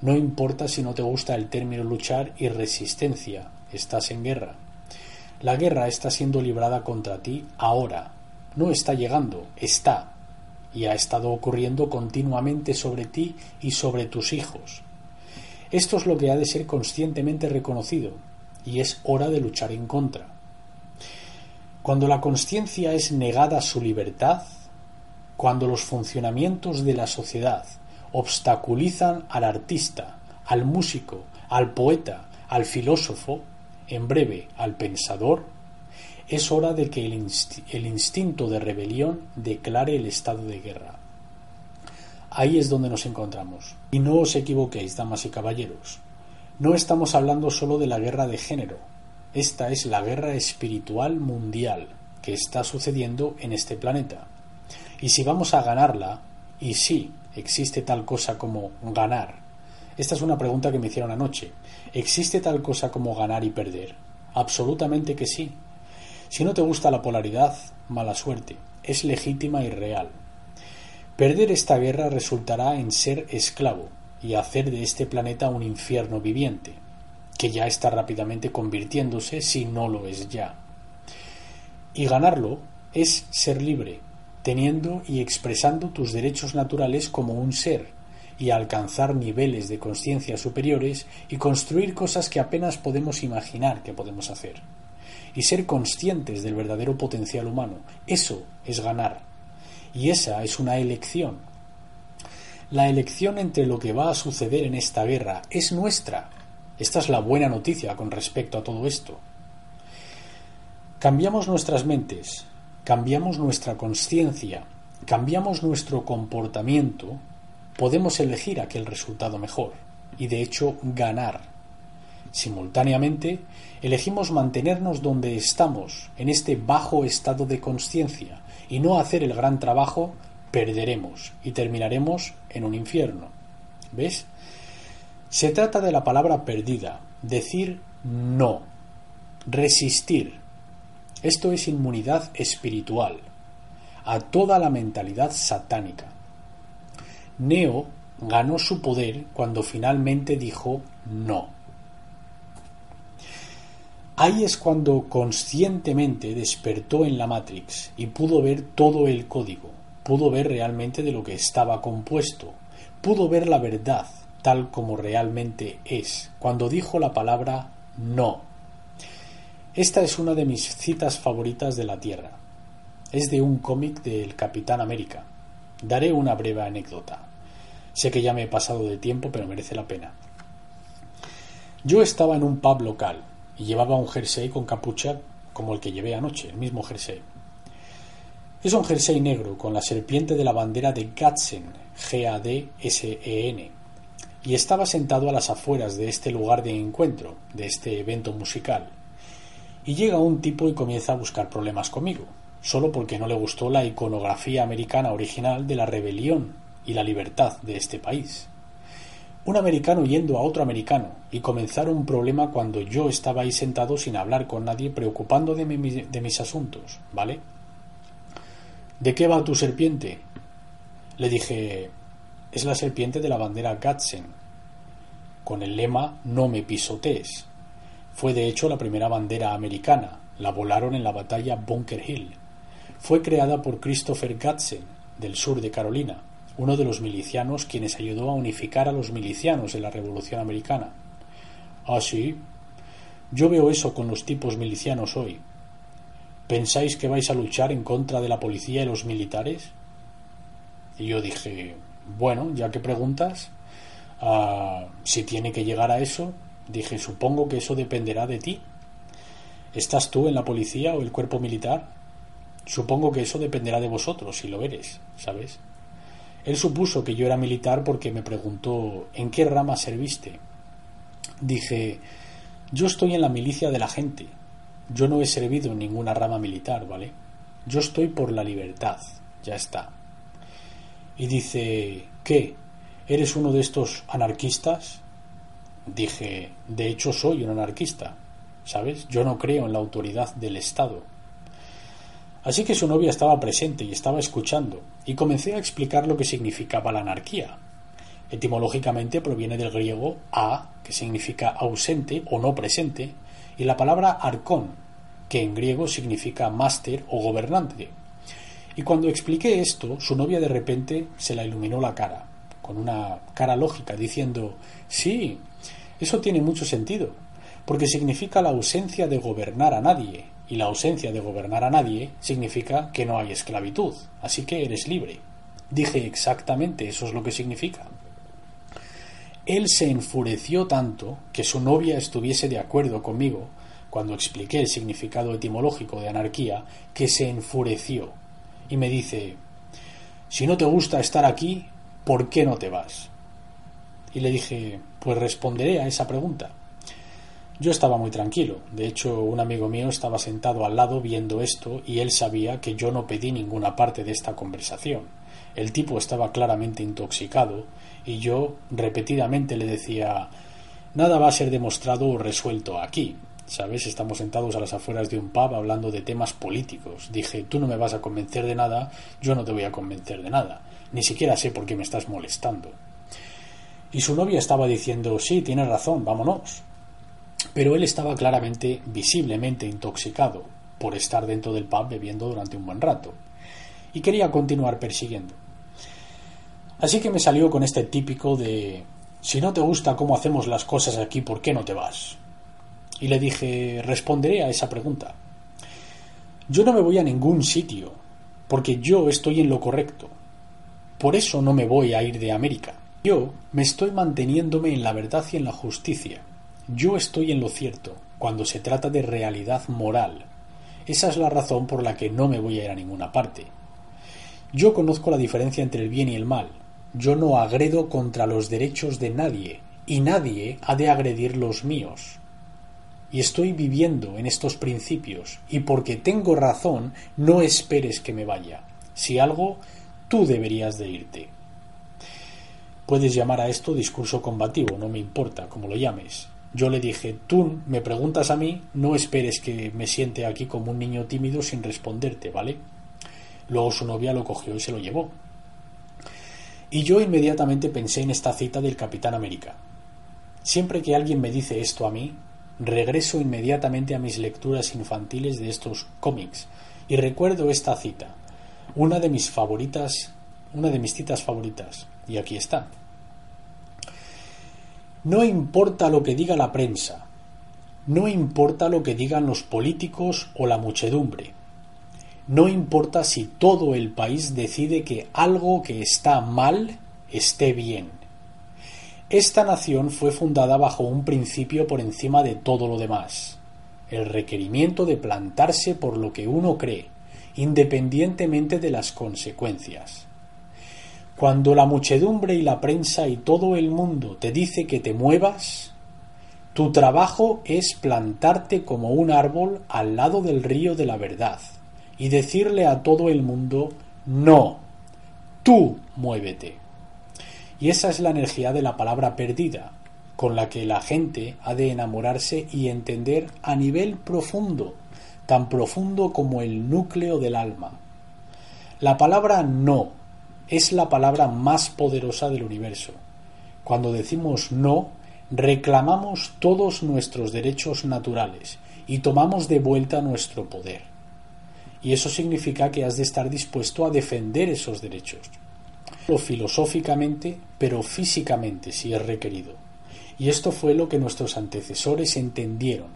S1: No importa si no te gusta el término luchar y resistencia, estás en guerra. La guerra está siendo librada contra ti ahora. No está llegando, está. Y ha estado ocurriendo continuamente sobre ti y sobre tus hijos. Esto es lo que ha de ser conscientemente reconocido, y es hora de luchar en contra. Cuando la conciencia es negada su libertad, cuando los funcionamientos de la sociedad obstaculizan al artista, al músico, al poeta, al filósofo, en breve, al pensador, es hora de que el, instinto de rebelión declare el estado de guerra. Ahí es donde nos encontramos. Y no os equivoquéis, damas y caballeros. No estamos hablando solo de la guerra de género. Esta es la guerra espiritual mundial que está sucediendo en este planeta. Y si vamos a ganarla, y sí, existe tal cosa como ganar. Esta es una pregunta que me hicieron anoche. ¿Existe tal cosa como ganar y perder? Absolutamente que sí. Si no te gusta la polaridad, mala suerte. Es legítima y real. Perder esta guerra resultará en ser esclavo y hacer de este planeta un infierno viviente, que ya está rápidamente convirtiéndose si no lo es ya. Y ganarlo es ser libre, teniendo y expresando tus derechos naturales como un ser, y alcanzar niveles de conciencia superiores y construir cosas que apenas podemos imaginar que podemos hacer. Y ser conscientes del verdadero potencial humano, eso es ganar. Y esa es una elección. La elección entre lo que va a suceder en esta guerra es nuestra. Esta es la buena noticia con respecto a todo esto. Cambiamos nuestras mentes, cambiamos nuestra conciencia, cambiamos nuestro comportamiento, podemos elegir aquel resultado mejor y de hecho ganar. Simultáneamente, elegimos mantenernos donde estamos, en este bajo estado de conciencia, y no hacer el gran trabajo, perderemos y terminaremos en un infierno. ¿Ves? Se trata de la palabra perdida, decir no, resistir. Esto es inmunidad espiritual a toda la mentalidad satánica. Neo ganó su poder cuando finalmente dijo no. Ahí es cuando conscientemente despertó en la Matrix y pudo ver todo el código, pudo ver realmente de lo que estaba compuesto, pudo ver la verdad tal como realmente es, cuando dijo la palabra no. Esta es una de mis citas favoritas de la Tierra. Es de un cómic del Capitán América. Daré una breve anécdota. Sé que ya me he pasado de tiempo, pero merece la pena. Yo estaba en un pub local, y llevaba un jersey con capucha como el que llevé anoche, el mismo jersey. Es un jersey negro con la serpiente de la bandera de Gatzen, G-A-D-S-E-N, y estaba sentado a las afueras de este lugar de encuentro, de este evento musical. Y llega un tipo y comienza a buscar problemas conmigo, solo porque no le gustó la iconografía americana original de la rebelión y la libertad de este país un americano yendo a otro americano y comenzar un problema cuando yo estaba ahí sentado sin hablar con nadie, preocupando de, de mis asuntos, ¿vale? ¿De qué va tu serpiente? Le dije, es la serpiente de la bandera Gatzen, con el lema No me pisotees. Fue de hecho la primera bandera americana, la volaron en la batalla Bunker Hill. Fue creada por Christopher Gatzen, del sur de Carolina, uno de los milicianos quienes ayudó a unificar a los milicianos en la Revolución Americana. Ah, sí. Yo veo eso con los tipos milicianos hoy. ¿Pensáis que vais a luchar en contra de la policía y los militares? Y yo dije, bueno, ya que preguntas, ah, si tiene que llegar a eso, dije, supongo que eso dependerá de ti. ¿Estás tú en la policía o el cuerpo militar? Supongo que eso dependerá de vosotros, si lo eres, ¿sabes? Él supuso que yo era militar porque me preguntó ¿en qué rama serviste? Dije yo estoy en la milicia de la gente. Yo no he servido en ninguna rama militar, ¿vale? Yo estoy por la libertad. Ya está. Y dice ¿qué? ¿Eres uno de estos anarquistas? Dije de hecho soy un anarquista. ¿Sabes? Yo no creo en la autoridad del Estado. Así que su novia estaba presente y estaba escuchando, y comencé a explicar lo que significaba la anarquía. Etimológicamente proviene del griego a, que significa ausente o no presente, y la palabra arcón, que en griego significa máster o gobernante. Y cuando expliqué esto, su novia de repente se la iluminó la cara, con una cara lógica, diciendo, sí, eso tiene mucho sentido, porque significa la ausencia de gobernar a nadie, y la ausencia de gobernar a nadie significa que no hay esclavitud, así que eres libre. Dije exactamente, eso es lo que significa. Él se enfureció tanto que su novia estuviese de acuerdo conmigo cuando expliqué el significado etimológico de anarquía, que se enfureció y me dice, si no te gusta estar aquí, ¿por qué no te vas? Y le dije, pues responderé a esa pregunta. Yo estaba muy tranquilo. De hecho, un amigo mío estaba sentado al lado viendo esto y él sabía que yo no pedí ninguna parte de esta conversación. El tipo estaba claramente intoxicado y yo repetidamente le decía Nada va a ser demostrado o resuelto aquí. ¿Sabes? Estamos sentados a las afueras de un pub hablando de temas políticos. Dije, tú no me vas a convencer de nada, yo no te voy a convencer de nada. Ni siquiera sé por qué me estás molestando. Y su novia estaba diciendo, sí, tienes razón, vámonos. Pero él estaba claramente, visiblemente intoxicado por estar dentro del pub bebiendo durante un buen rato. Y quería continuar persiguiendo. Así que me salió con este típico de si no te gusta cómo hacemos las cosas aquí, ¿por qué no te vas? Y le dije, responderé a esa pregunta. Yo no me voy a ningún sitio, porque yo estoy en lo correcto. Por eso no me voy a ir de América. Yo me estoy manteniéndome en la verdad y en la justicia. Yo estoy en lo cierto, cuando se trata de realidad moral. Esa es la razón por la que no me voy a ir a ninguna parte. Yo conozco la diferencia entre el bien y el mal. Yo no agredo contra los derechos de nadie, y nadie ha de agredir los míos y estoy viviendo en estos principios, y porque tengo razón, no esperes que me vaya. Si algo, tú deberías de irte. Puedes llamar a esto discurso combativo, no me importa, como lo llames. Yo le dije, tú me preguntas a mí, no esperes que me siente aquí como un niño tímido sin responderte, ¿vale? Luego su novia lo cogió y se lo llevó. Y yo inmediatamente pensé en esta cita del Capitán América. Siempre que alguien me dice esto a mí, regreso inmediatamente a mis lecturas infantiles de estos cómics y recuerdo esta cita, una de mis favoritas, una de mis citas favoritas, y aquí está. No importa lo que diga la prensa, no importa lo que digan los políticos o la muchedumbre, no importa si todo el país decide que algo que está mal esté bien. Esta nación fue fundada bajo un principio por encima de todo lo demás, el requerimiento de plantarse por lo que uno cree, independientemente de las consecuencias. Cuando la muchedumbre y la prensa y todo el mundo te dice que te muevas, tu trabajo es plantarte como un árbol al lado del río de la verdad y decirle a todo el mundo no, tú muévete. Y esa es la energía de la palabra perdida, con la que la gente ha de enamorarse y entender a nivel profundo, tan profundo como el núcleo del alma. La palabra no es la palabra más poderosa del universo. Cuando decimos no, reclamamos todos nuestros derechos naturales y tomamos de vuelta nuestro poder. Y eso significa que has de estar dispuesto a defender esos derechos filosóficamente, pero físicamente si es requerido. Y esto fue lo que nuestros antecesores entendieron.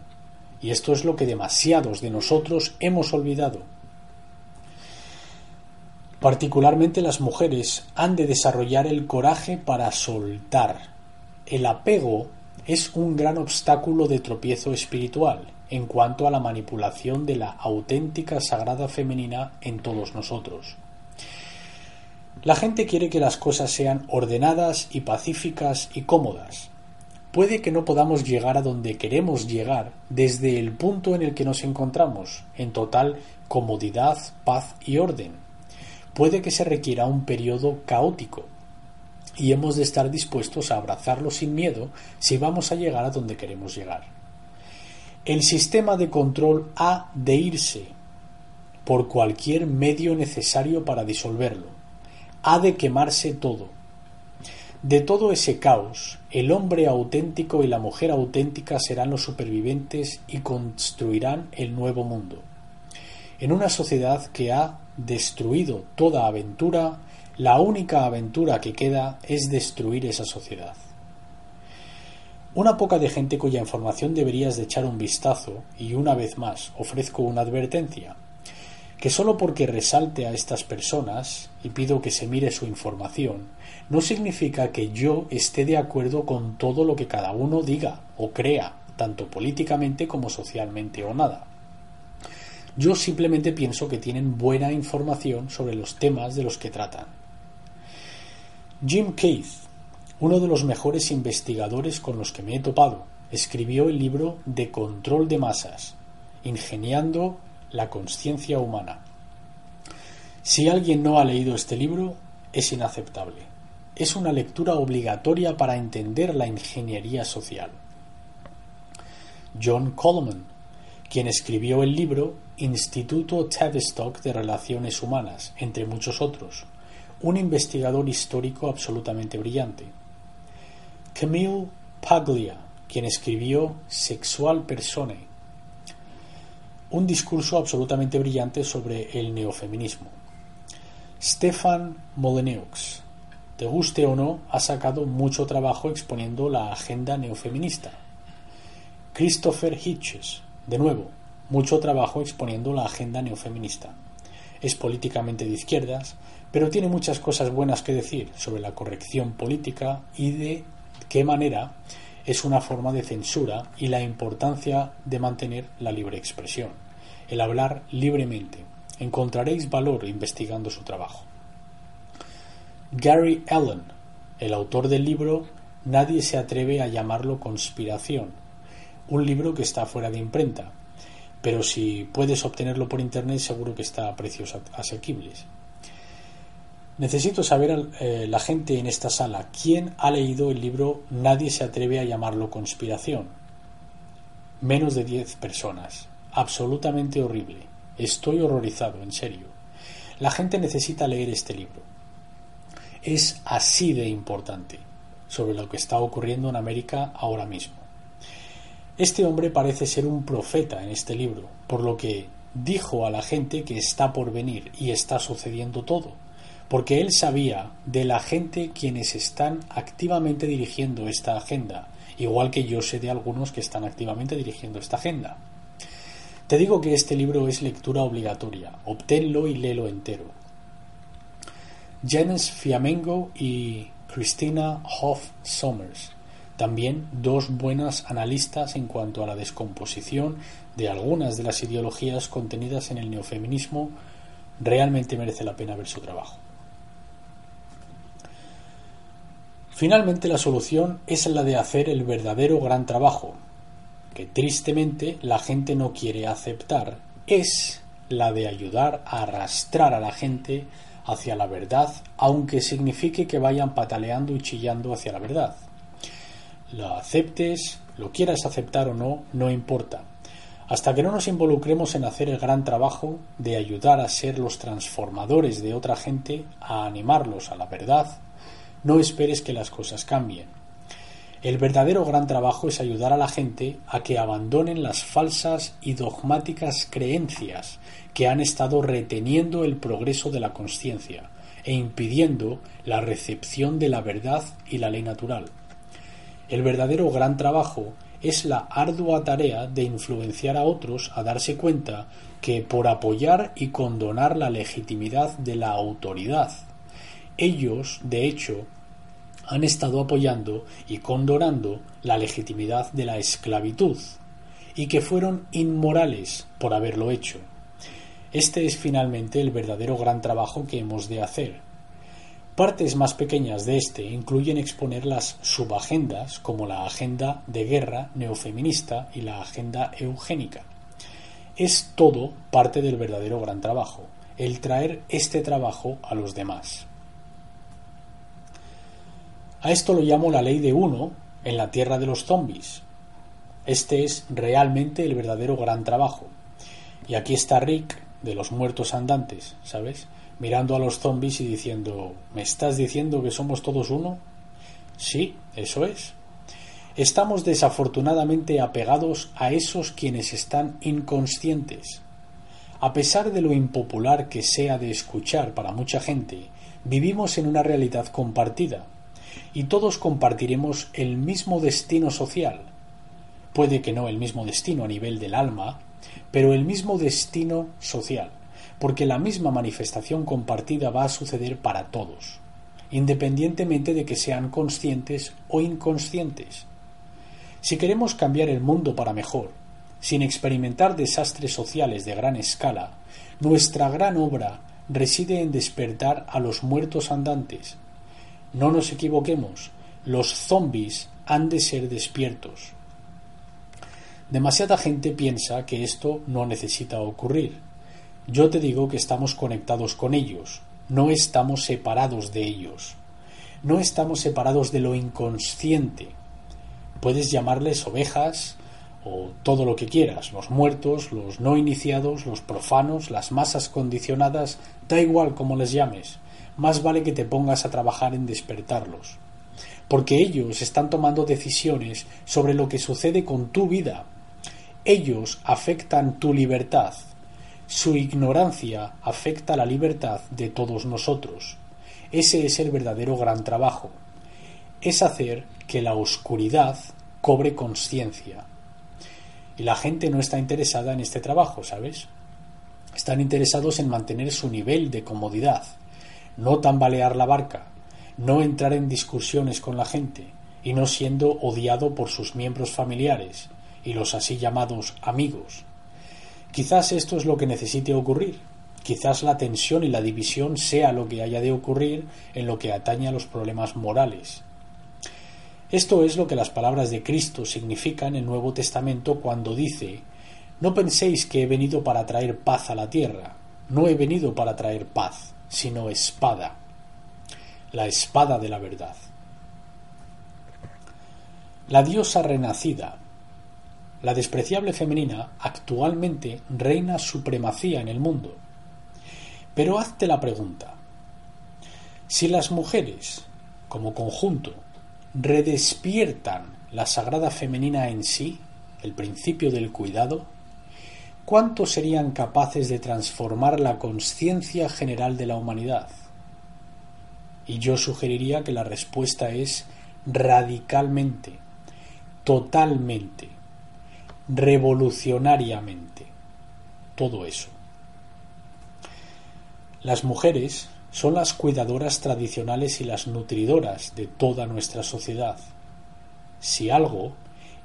S1: Y esto es lo que demasiados de nosotros hemos olvidado. Particularmente las mujeres han de desarrollar el coraje para soltar. El apego es un gran obstáculo de tropiezo espiritual en cuanto a la manipulación de la auténtica sagrada femenina en todos nosotros. La gente quiere que las cosas sean ordenadas y pacíficas y cómodas. Puede que no podamos llegar a donde queremos llegar desde el punto en el que nos encontramos, en total comodidad, paz y orden. Puede que se requiera un periodo caótico, y hemos de estar dispuestos a abrazarlo sin miedo si vamos a llegar a donde queremos llegar. El sistema de control ha de irse por cualquier medio necesario para disolverlo ha de quemarse todo. De todo ese caos, el hombre auténtico y la mujer auténtica serán los supervivientes y construirán el nuevo mundo. En una sociedad que ha destruido toda aventura, la única aventura que queda es destruir esa sociedad. Una poca de gente cuya información deberías de echar un vistazo y una vez más ofrezco una advertencia que solo porque resalte a estas personas y pido que se mire su información, no significa que yo esté de acuerdo con todo lo que cada uno diga o crea, tanto políticamente como socialmente o nada. Yo simplemente pienso que tienen buena información sobre los temas de los que tratan. Jim Keith, uno de los mejores investigadores con los que me he topado, escribió el libro De control de masas, ingeniando la conciencia humana. Si alguien no ha leído este libro, es inaceptable. Es una lectura obligatoria para entender la ingeniería social. John Coleman, quien escribió el libro Instituto Tavistock de Relaciones Humanas, entre muchos otros, un investigador histórico absolutamente brillante. Camille Paglia, quien escribió Sexual Persone, un discurso absolutamente brillante sobre el neofeminismo. Stefan Moleneux, te guste o no, ha sacado mucho trabajo exponiendo la agenda neofeminista. Christopher Hitches, de nuevo, mucho trabajo exponiendo la agenda neofeminista. Es políticamente de izquierdas, pero tiene muchas cosas buenas que decir sobre la corrección política y de qué manera es una forma de censura y la importancia de mantener la libre expresión, el hablar libremente. Encontraréis valor investigando su trabajo. Gary Allen, el autor del libro Nadie se atreve a llamarlo conspiración, un libro que está fuera de imprenta, pero si puedes obtenerlo por internet seguro que está a precios asequibles. Necesito saber eh, la gente en esta sala quién ha leído el libro Nadie se atreve a llamarlo conspiración. Menos de 10 personas. Absolutamente horrible. Estoy horrorizado, en serio. La gente necesita leer este libro. Es así de importante sobre lo que está ocurriendo en América ahora mismo. Este hombre parece ser un profeta en este libro, por lo que dijo a la gente que está por venir y está sucediendo todo porque él sabía de la gente quienes están activamente dirigiendo esta agenda, igual que yo sé de algunos que están activamente dirigiendo esta agenda. Te digo que este libro es lectura obligatoria, obténlo y léelo entero. Jens Fiamengo y Christina Hoff Sommers, también dos buenas analistas en cuanto a la descomposición de algunas de las ideologías contenidas en el neofeminismo, realmente merece la pena ver su trabajo. Finalmente la solución es la de hacer el verdadero gran trabajo, que tristemente la gente no quiere aceptar, es la de ayudar a arrastrar a la gente hacia la verdad, aunque signifique que vayan pataleando y chillando hacia la verdad. Lo aceptes, lo quieras aceptar o no, no importa. Hasta que no nos involucremos en hacer el gran trabajo de ayudar a ser los transformadores de otra gente, a animarlos a la verdad, no esperes que las cosas cambien. El verdadero gran trabajo es ayudar a la gente a que abandonen las falsas y dogmáticas creencias que han estado reteniendo el progreso de la conciencia e impidiendo la recepción de la verdad y la ley natural. El verdadero gran trabajo es la ardua tarea de influenciar a otros a darse cuenta que por apoyar y condonar la legitimidad de la autoridad ellos, de hecho, han estado apoyando y condorando la legitimidad de la esclavitud, y que fueron inmorales por haberlo hecho. Este es finalmente el verdadero gran trabajo que hemos de hacer. Partes más pequeñas de este incluyen exponer las subagendas como la agenda de guerra neofeminista y la agenda eugénica. Es todo parte del verdadero gran trabajo, el traer este trabajo a los demás. A esto lo llamo la ley de uno en la tierra de los zombies. Este es realmente el verdadero gran trabajo. Y aquí está Rick, de los muertos andantes, ¿sabes? Mirando a los zombies y diciendo, ¿me estás diciendo que somos todos uno? Sí, eso es. Estamos desafortunadamente apegados a esos quienes están inconscientes. A pesar de lo impopular que sea de escuchar para mucha gente, Vivimos en una realidad compartida y todos compartiremos el mismo destino social. Puede que no el mismo destino a nivel del alma, pero el mismo destino social, porque la misma manifestación compartida va a suceder para todos, independientemente de que sean conscientes o inconscientes. Si queremos cambiar el mundo para mejor, sin experimentar desastres sociales de gran escala, nuestra gran obra reside en despertar a los muertos andantes. No nos equivoquemos, los zombies han de ser despiertos. Demasiada gente piensa que esto no necesita ocurrir. Yo te digo que estamos conectados con ellos, no estamos separados de ellos. No estamos separados de lo inconsciente. Puedes llamarles ovejas o todo lo que quieras, los muertos, los no iniciados, los profanos, las masas condicionadas, da igual como les llames, más vale que te pongas a trabajar en despertarlos. Porque ellos están tomando decisiones sobre lo que sucede con tu vida, ellos afectan tu libertad. Su ignorancia afecta la libertad de todos nosotros. Ese es el verdadero gran trabajo. Es hacer que la oscuridad cobre conciencia. Y la gente no está interesada en este trabajo, ¿sabes? Están interesados en mantener su nivel de comodidad, no tambalear la barca, no entrar en discusiones con la gente y no siendo odiado por sus miembros familiares, y los así llamados amigos. Quizás esto es lo que necesite ocurrir. Quizás la tensión y la división sea lo que haya de ocurrir en lo que atañe a los problemas morales. Esto es lo que las palabras de Cristo significan en el Nuevo Testamento cuando dice No penséis que he venido para traer paz a la tierra. No he venido para traer paz, sino espada. La espada de la verdad. La diosa renacida, la despreciable femenina actualmente reina supremacía en el mundo. Pero hazte la pregunta, si las mujeres, como conjunto, redespiertan la sagrada femenina en sí, el principio del cuidado, ¿cuántos serían capaces de transformar la conciencia general de la humanidad? Y yo sugeriría que la respuesta es radicalmente, totalmente revolucionariamente. Todo eso. Las mujeres son las cuidadoras tradicionales y las nutridoras de toda nuestra sociedad. Si algo,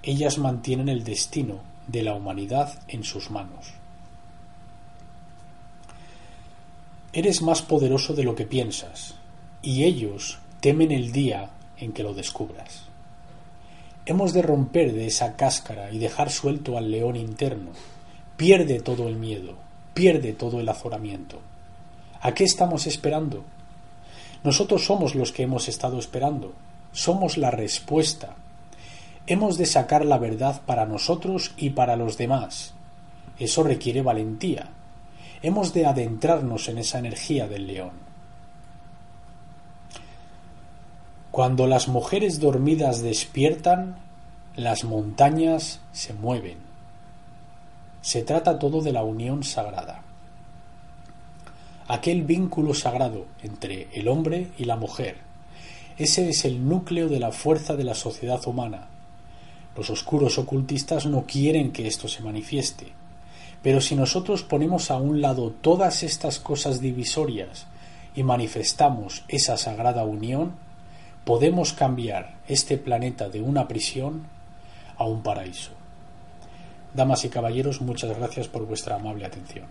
S1: ellas mantienen el destino de la humanidad en sus manos. Eres más poderoso de lo que piensas, y ellos temen el día en que lo descubras. Hemos de romper de esa cáscara y dejar suelto al león interno. Pierde todo el miedo, pierde todo el azoramiento. ¿A qué estamos esperando? Nosotros somos los que hemos estado esperando, somos la respuesta. Hemos de sacar la verdad para nosotros y para los demás. Eso requiere valentía. Hemos de adentrarnos en esa energía del león. Cuando las mujeres dormidas despiertan, las montañas se mueven. Se trata todo de la unión sagrada. Aquel vínculo sagrado entre el hombre y la mujer. Ese es el núcleo de la fuerza de la sociedad humana. Los oscuros ocultistas no quieren que esto se manifieste. Pero si nosotros ponemos a un lado todas estas cosas divisorias y manifestamos esa sagrada unión, podemos cambiar este planeta de una prisión a un paraíso. Damas y caballeros, muchas gracias por vuestra amable atención.